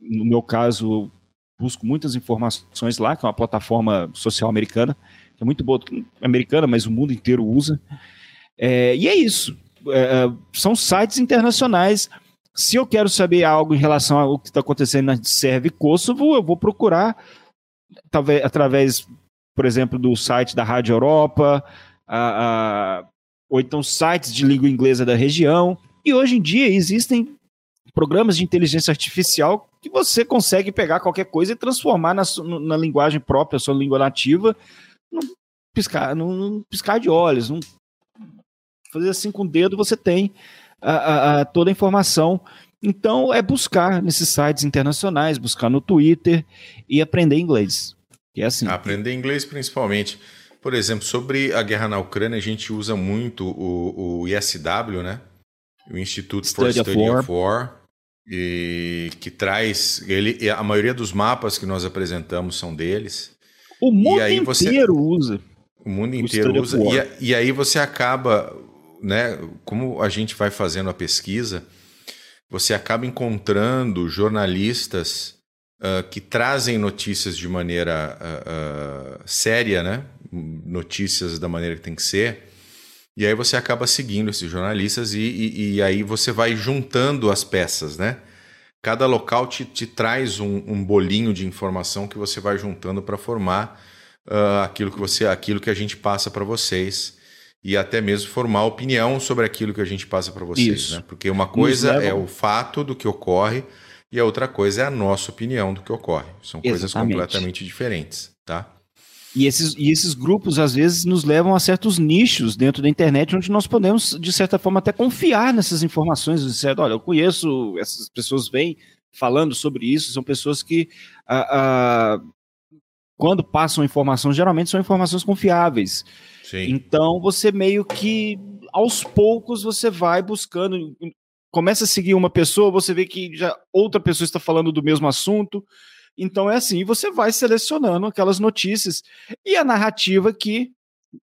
no meu caso busco muitas informações lá, que é uma plataforma social americana, que é muito boa, americana, mas o mundo inteiro usa. É, e é isso. É, é, são sites internacionais. Se eu quero saber algo em relação ao que está acontecendo na Sérvia e Kosovo, eu vou procurar talvez, através, por exemplo, do site da Rádio Europa, a, a, ou então sites de língua inglesa da região. E hoje em dia existem programas de inteligência artificial que você consegue pegar qualquer coisa e transformar na, na linguagem própria, sua língua nativa, num piscar, num piscar de olhos. Num, fazer assim com o dedo, você tem a, a, a, toda a informação. Então, é buscar nesses sites internacionais, buscar no Twitter e aprender inglês. Que é assim. Aprender inglês principalmente. Por exemplo, sobre a guerra na Ucrânia, a gente usa muito o, o ISW, né? O Instituto Study for Study of War. of War e que traz ele a maioria dos mapas que nós apresentamos são deles. O mundo inteiro usa. O mundo inteiro o usa e, e, aí você acaba, né? Como a gente vai fazendo a pesquisa, você acaba encontrando jornalistas uh, que trazem notícias de maneira uh, uh, séria, né? Notícias da maneira que tem que ser. E aí você acaba seguindo esses jornalistas e, e, e aí você vai juntando as peças, né? Cada local te, te traz um, um bolinho de informação que você vai juntando para formar uh, aquilo que você, aquilo que a gente passa para vocês e até mesmo formar opinião sobre aquilo que a gente passa para vocês, Isso. né? Porque uma coisa é o fato do que ocorre e a outra coisa é a nossa opinião do que ocorre. São Exatamente. coisas completamente diferentes, tá? E esses, e esses grupos, às vezes, nos levam a certos nichos dentro da internet, onde nós podemos, de certa forma, até confiar nessas informações. Certo? Olha, eu conheço, essas pessoas vêm falando sobre isso, são pessoas que ah, ah, quando passam informações, geralmente são informações confiáveis. Sim. Então você meio que aos poucos você vai buscando, começa a seguir uma pessoa, você vê que já outra pessoa está falando do mesmo assunto. Então é assim, você vai selecionando aquelas notícias e a narrativa que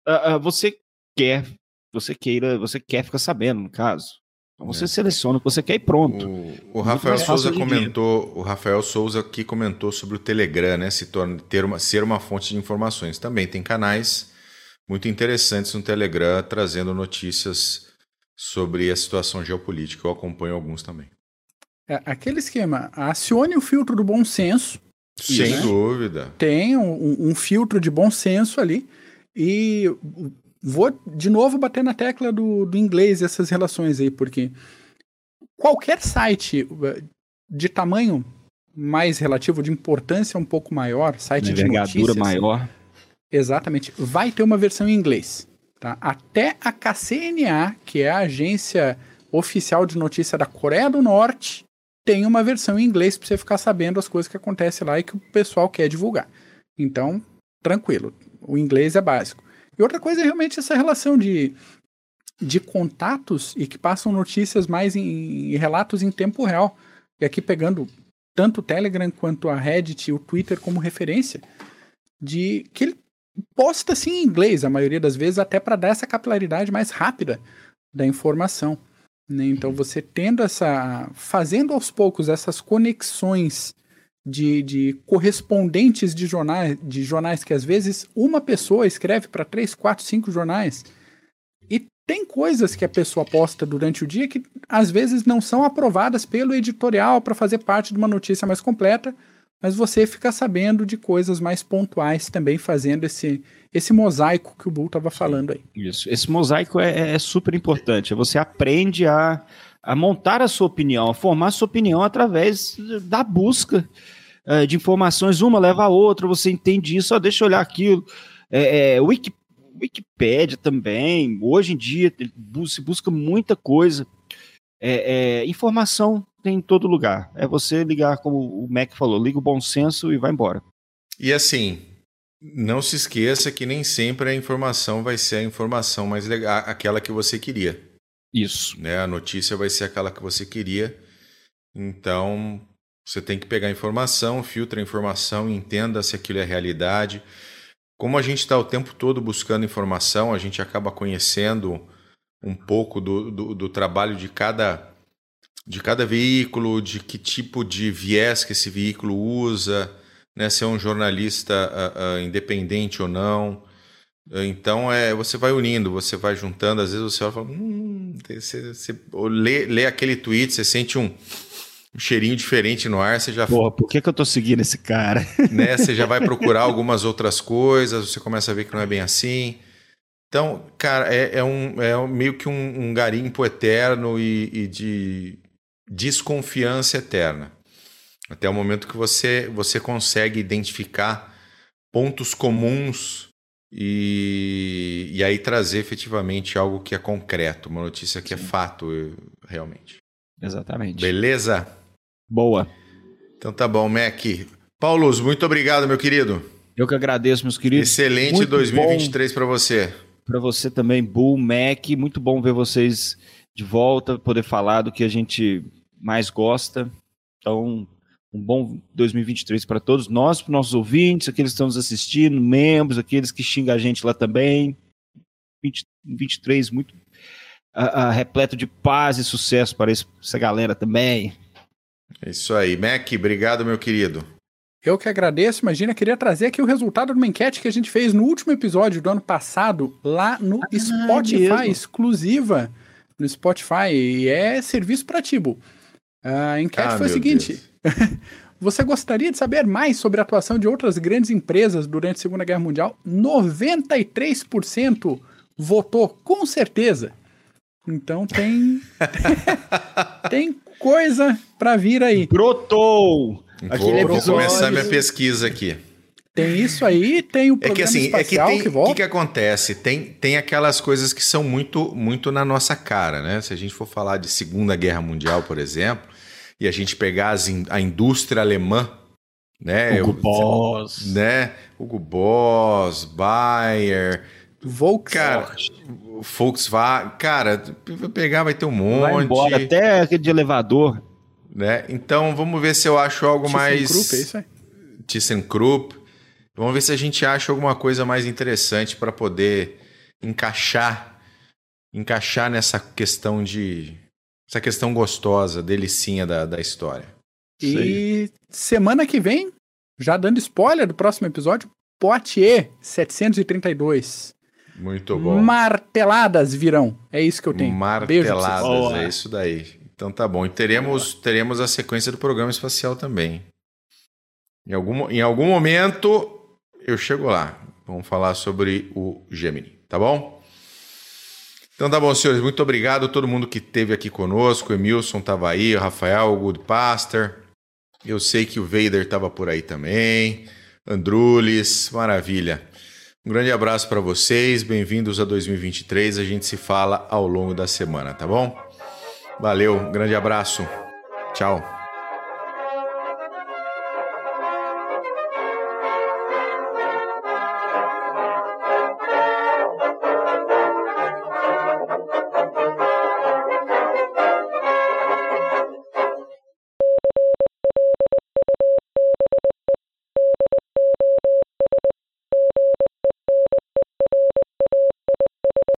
uh, uh, você quer, você queira, você quer ficar sabendo, no caso. Então você é. seleciona o que você quer e pronto. O, o Rafael Souza comentou, o Rafael Souza aqui comentou sobre o Telegram, né? Se torna, ter uma, ser uma fonte de informações. Também tem canais muito interessantes no Telegram trazendo notícias sobre a situação geopolítica. Eu acompanho alguns também. É, aquele esquema, acione o filtro do bom senso. Sem né? dúvida. Tem um, um, filtro de bom senso ali. E vou de novo bater na tecla do, do inglês essas relações aí, porque qualquer site uh, de tamanho mais relativo, de importância um pouco maior, site de notícias... maior. Exatamente. Vai ter uma versão em inglês. Tá? Até a KCNA, que é a agência oficial de notícia da Coreia do Norte, tem uma versão em inglês para você ficar sabendo as coisas que acontecem lá e que o pessoal quer divulgar. Então, tranquilo. O inglês é básico. E outra coisa é realmente essa relação de, de contatos e que passam notícias mais em, em relatos em tempo real. E aqui pegando tanto o Telegram quanto a Reddit e o Twitter como referência, de que ele posta sim em inglês, a maioria das vezes, até para dar essa capilaridade mais rápida da informação. Né? Então você tendo essa. fazendo aos poucos essas conexões de, de correspondentes de jornais, de jornais que às vezes uma pessoa escreve para três, quatro, cinco jornais. E tem coisas que a pessoa posta durante o dia que às vezes não são aprovadas pelo editorial para fazer parte de uma notícia mais completa, mas você fica sabendo de coisas mais pontuais também fazendo esse, esse mosaico que o Bull estava falando aí. Isso, esse mosaico é, é, super importante. Você aprende a, a montar a sua opinião, a formar a sua opinião através da busca uh, de informações. Uma leva a outra, você entende isso, ó, deixa eu olhar aquilo. É, é, Wiki, Wikipédia também, hoje em dia se busca muita coisa. É, é, informação tem em todo lugar. É você ligar, como o Mac falou, liga o bom senso e vai embora. E assim, não se esqueça que nem sempre a informação vai ser a informação mais legal, aquela que você queria. Isso. Né? A notícia vai ser aquela que você queria. Então, você tem que pegar a informação, filtra a informação, entenda se aquilo é realidade. Como a gente está o tempo todo buscando informação, a gente acaba conhecendo um pouco do, do, do trabalho de cada de cada veículo, de que tipo de viés que esse veículo usa, né, se é um jornalista uh, uh, independente ou não. Então é, você vai unindo, você vai juntando, às vezes você olha e fala, hum, você, você lê, lê aquele tweet, você sente um, um cheirinho diferente no ar, você já. Porra, por que, que eu tô seguindo esse cara? Né, você já vai procurar algumas outras coisas, você começa a ver que não é bem assim. Então, cara, é, é, um, é meio que um, um garimpo eterno e, e de desconfiança eterna. Até o momento que você, você consegue identificar pontos comuns e, e aí trazer efetivamente algo que é concreto, uma notícia que é Sim. é fato, realmente. Exatamente. Beleza? Boa. Então tá bom, Mac. Paulos, muito obrigado, meu querido. Eu que agradeço, meus queridos. Excelente muito 2023 para você. Para você também, Bull, Mac. Muito bom ver vocês de volta, poder falar do que a gente mais gosta. Então, um bom 2023 para todos nós, para nossos ouvintes, aqueles que estão nos assistindo, membros, aqueles que xingam a gente lá também. 20, 23 muito uh, uh, repleto de paz e sucesso para essa galera também. É isso aí. Mac, obrigado, meu querido. Eu que agradeço. Imagina, queria trazer aqui o resultado de uma enquete que a gente fez no último episódio do ano passado, lá no ah, Spotify, exclusiva no Spotify. E é serviço para Tibo. A enquete ah, foi a seguinte: Você gostaria de saber mais sobre a atuação de outras grandes empresas durante a Segunda Guerra Mundial? 93% votou com certeza. Então tem tem coisa para vir aí. Brotou. Vou, vou começar minha pesquisa aqui. Tem isso aí, tem o programa é que, assim, espacial é que, tem, que volta. O que, que acontece? Tem, tem aquelas coisas que são muito, muito na nossa cara, né? Se a gente for falar de Segunda Guerra Mundial, por exemplo, e a gente pegar as, a indústria alemã, né? Hugo Boss. Né? Hugo Boss, Bayer, Volkswagen. Volkswagen, cara, vai pegar, vai ter um monte. Vai embora, até aquele de elevador. Né? Então vamos ver se eu acho algo mais. ThyssenKrupp, é isso aí. ThyssenKrupp. Vamos ver se a gente acha alguma coisa mais interessante para poder encaixar, encaixar nessa questão de, essa questão gostosa, delicinha da, da história. E semana que vem, já dando spoiler do próximo episódio, Poitiers 732. Muito bom. Marteladas virão. É isso que eu tenho. Beijo pra Marteladas, vocês. Boa. é isso daí. Então tá bom. E teremos, teremos a sequência do programa espacial também. Em algum, em algum momento eu chego lá. Vamos falar sobre o Gemini, tá bom? Então tá bom, senhores. Muito obrigado a todo mundo que esteve aqui conosco. O Emilson tava aí, o Rafael, o Good Pastor. Eu sei que o Vader tava por aí também. Andrulis, maravilha. Um grande abraço para vocês, bem-vindos a 2023. A gente se fala ao longo da semana, tá bom? Valeu, um grande abraço. Tchau.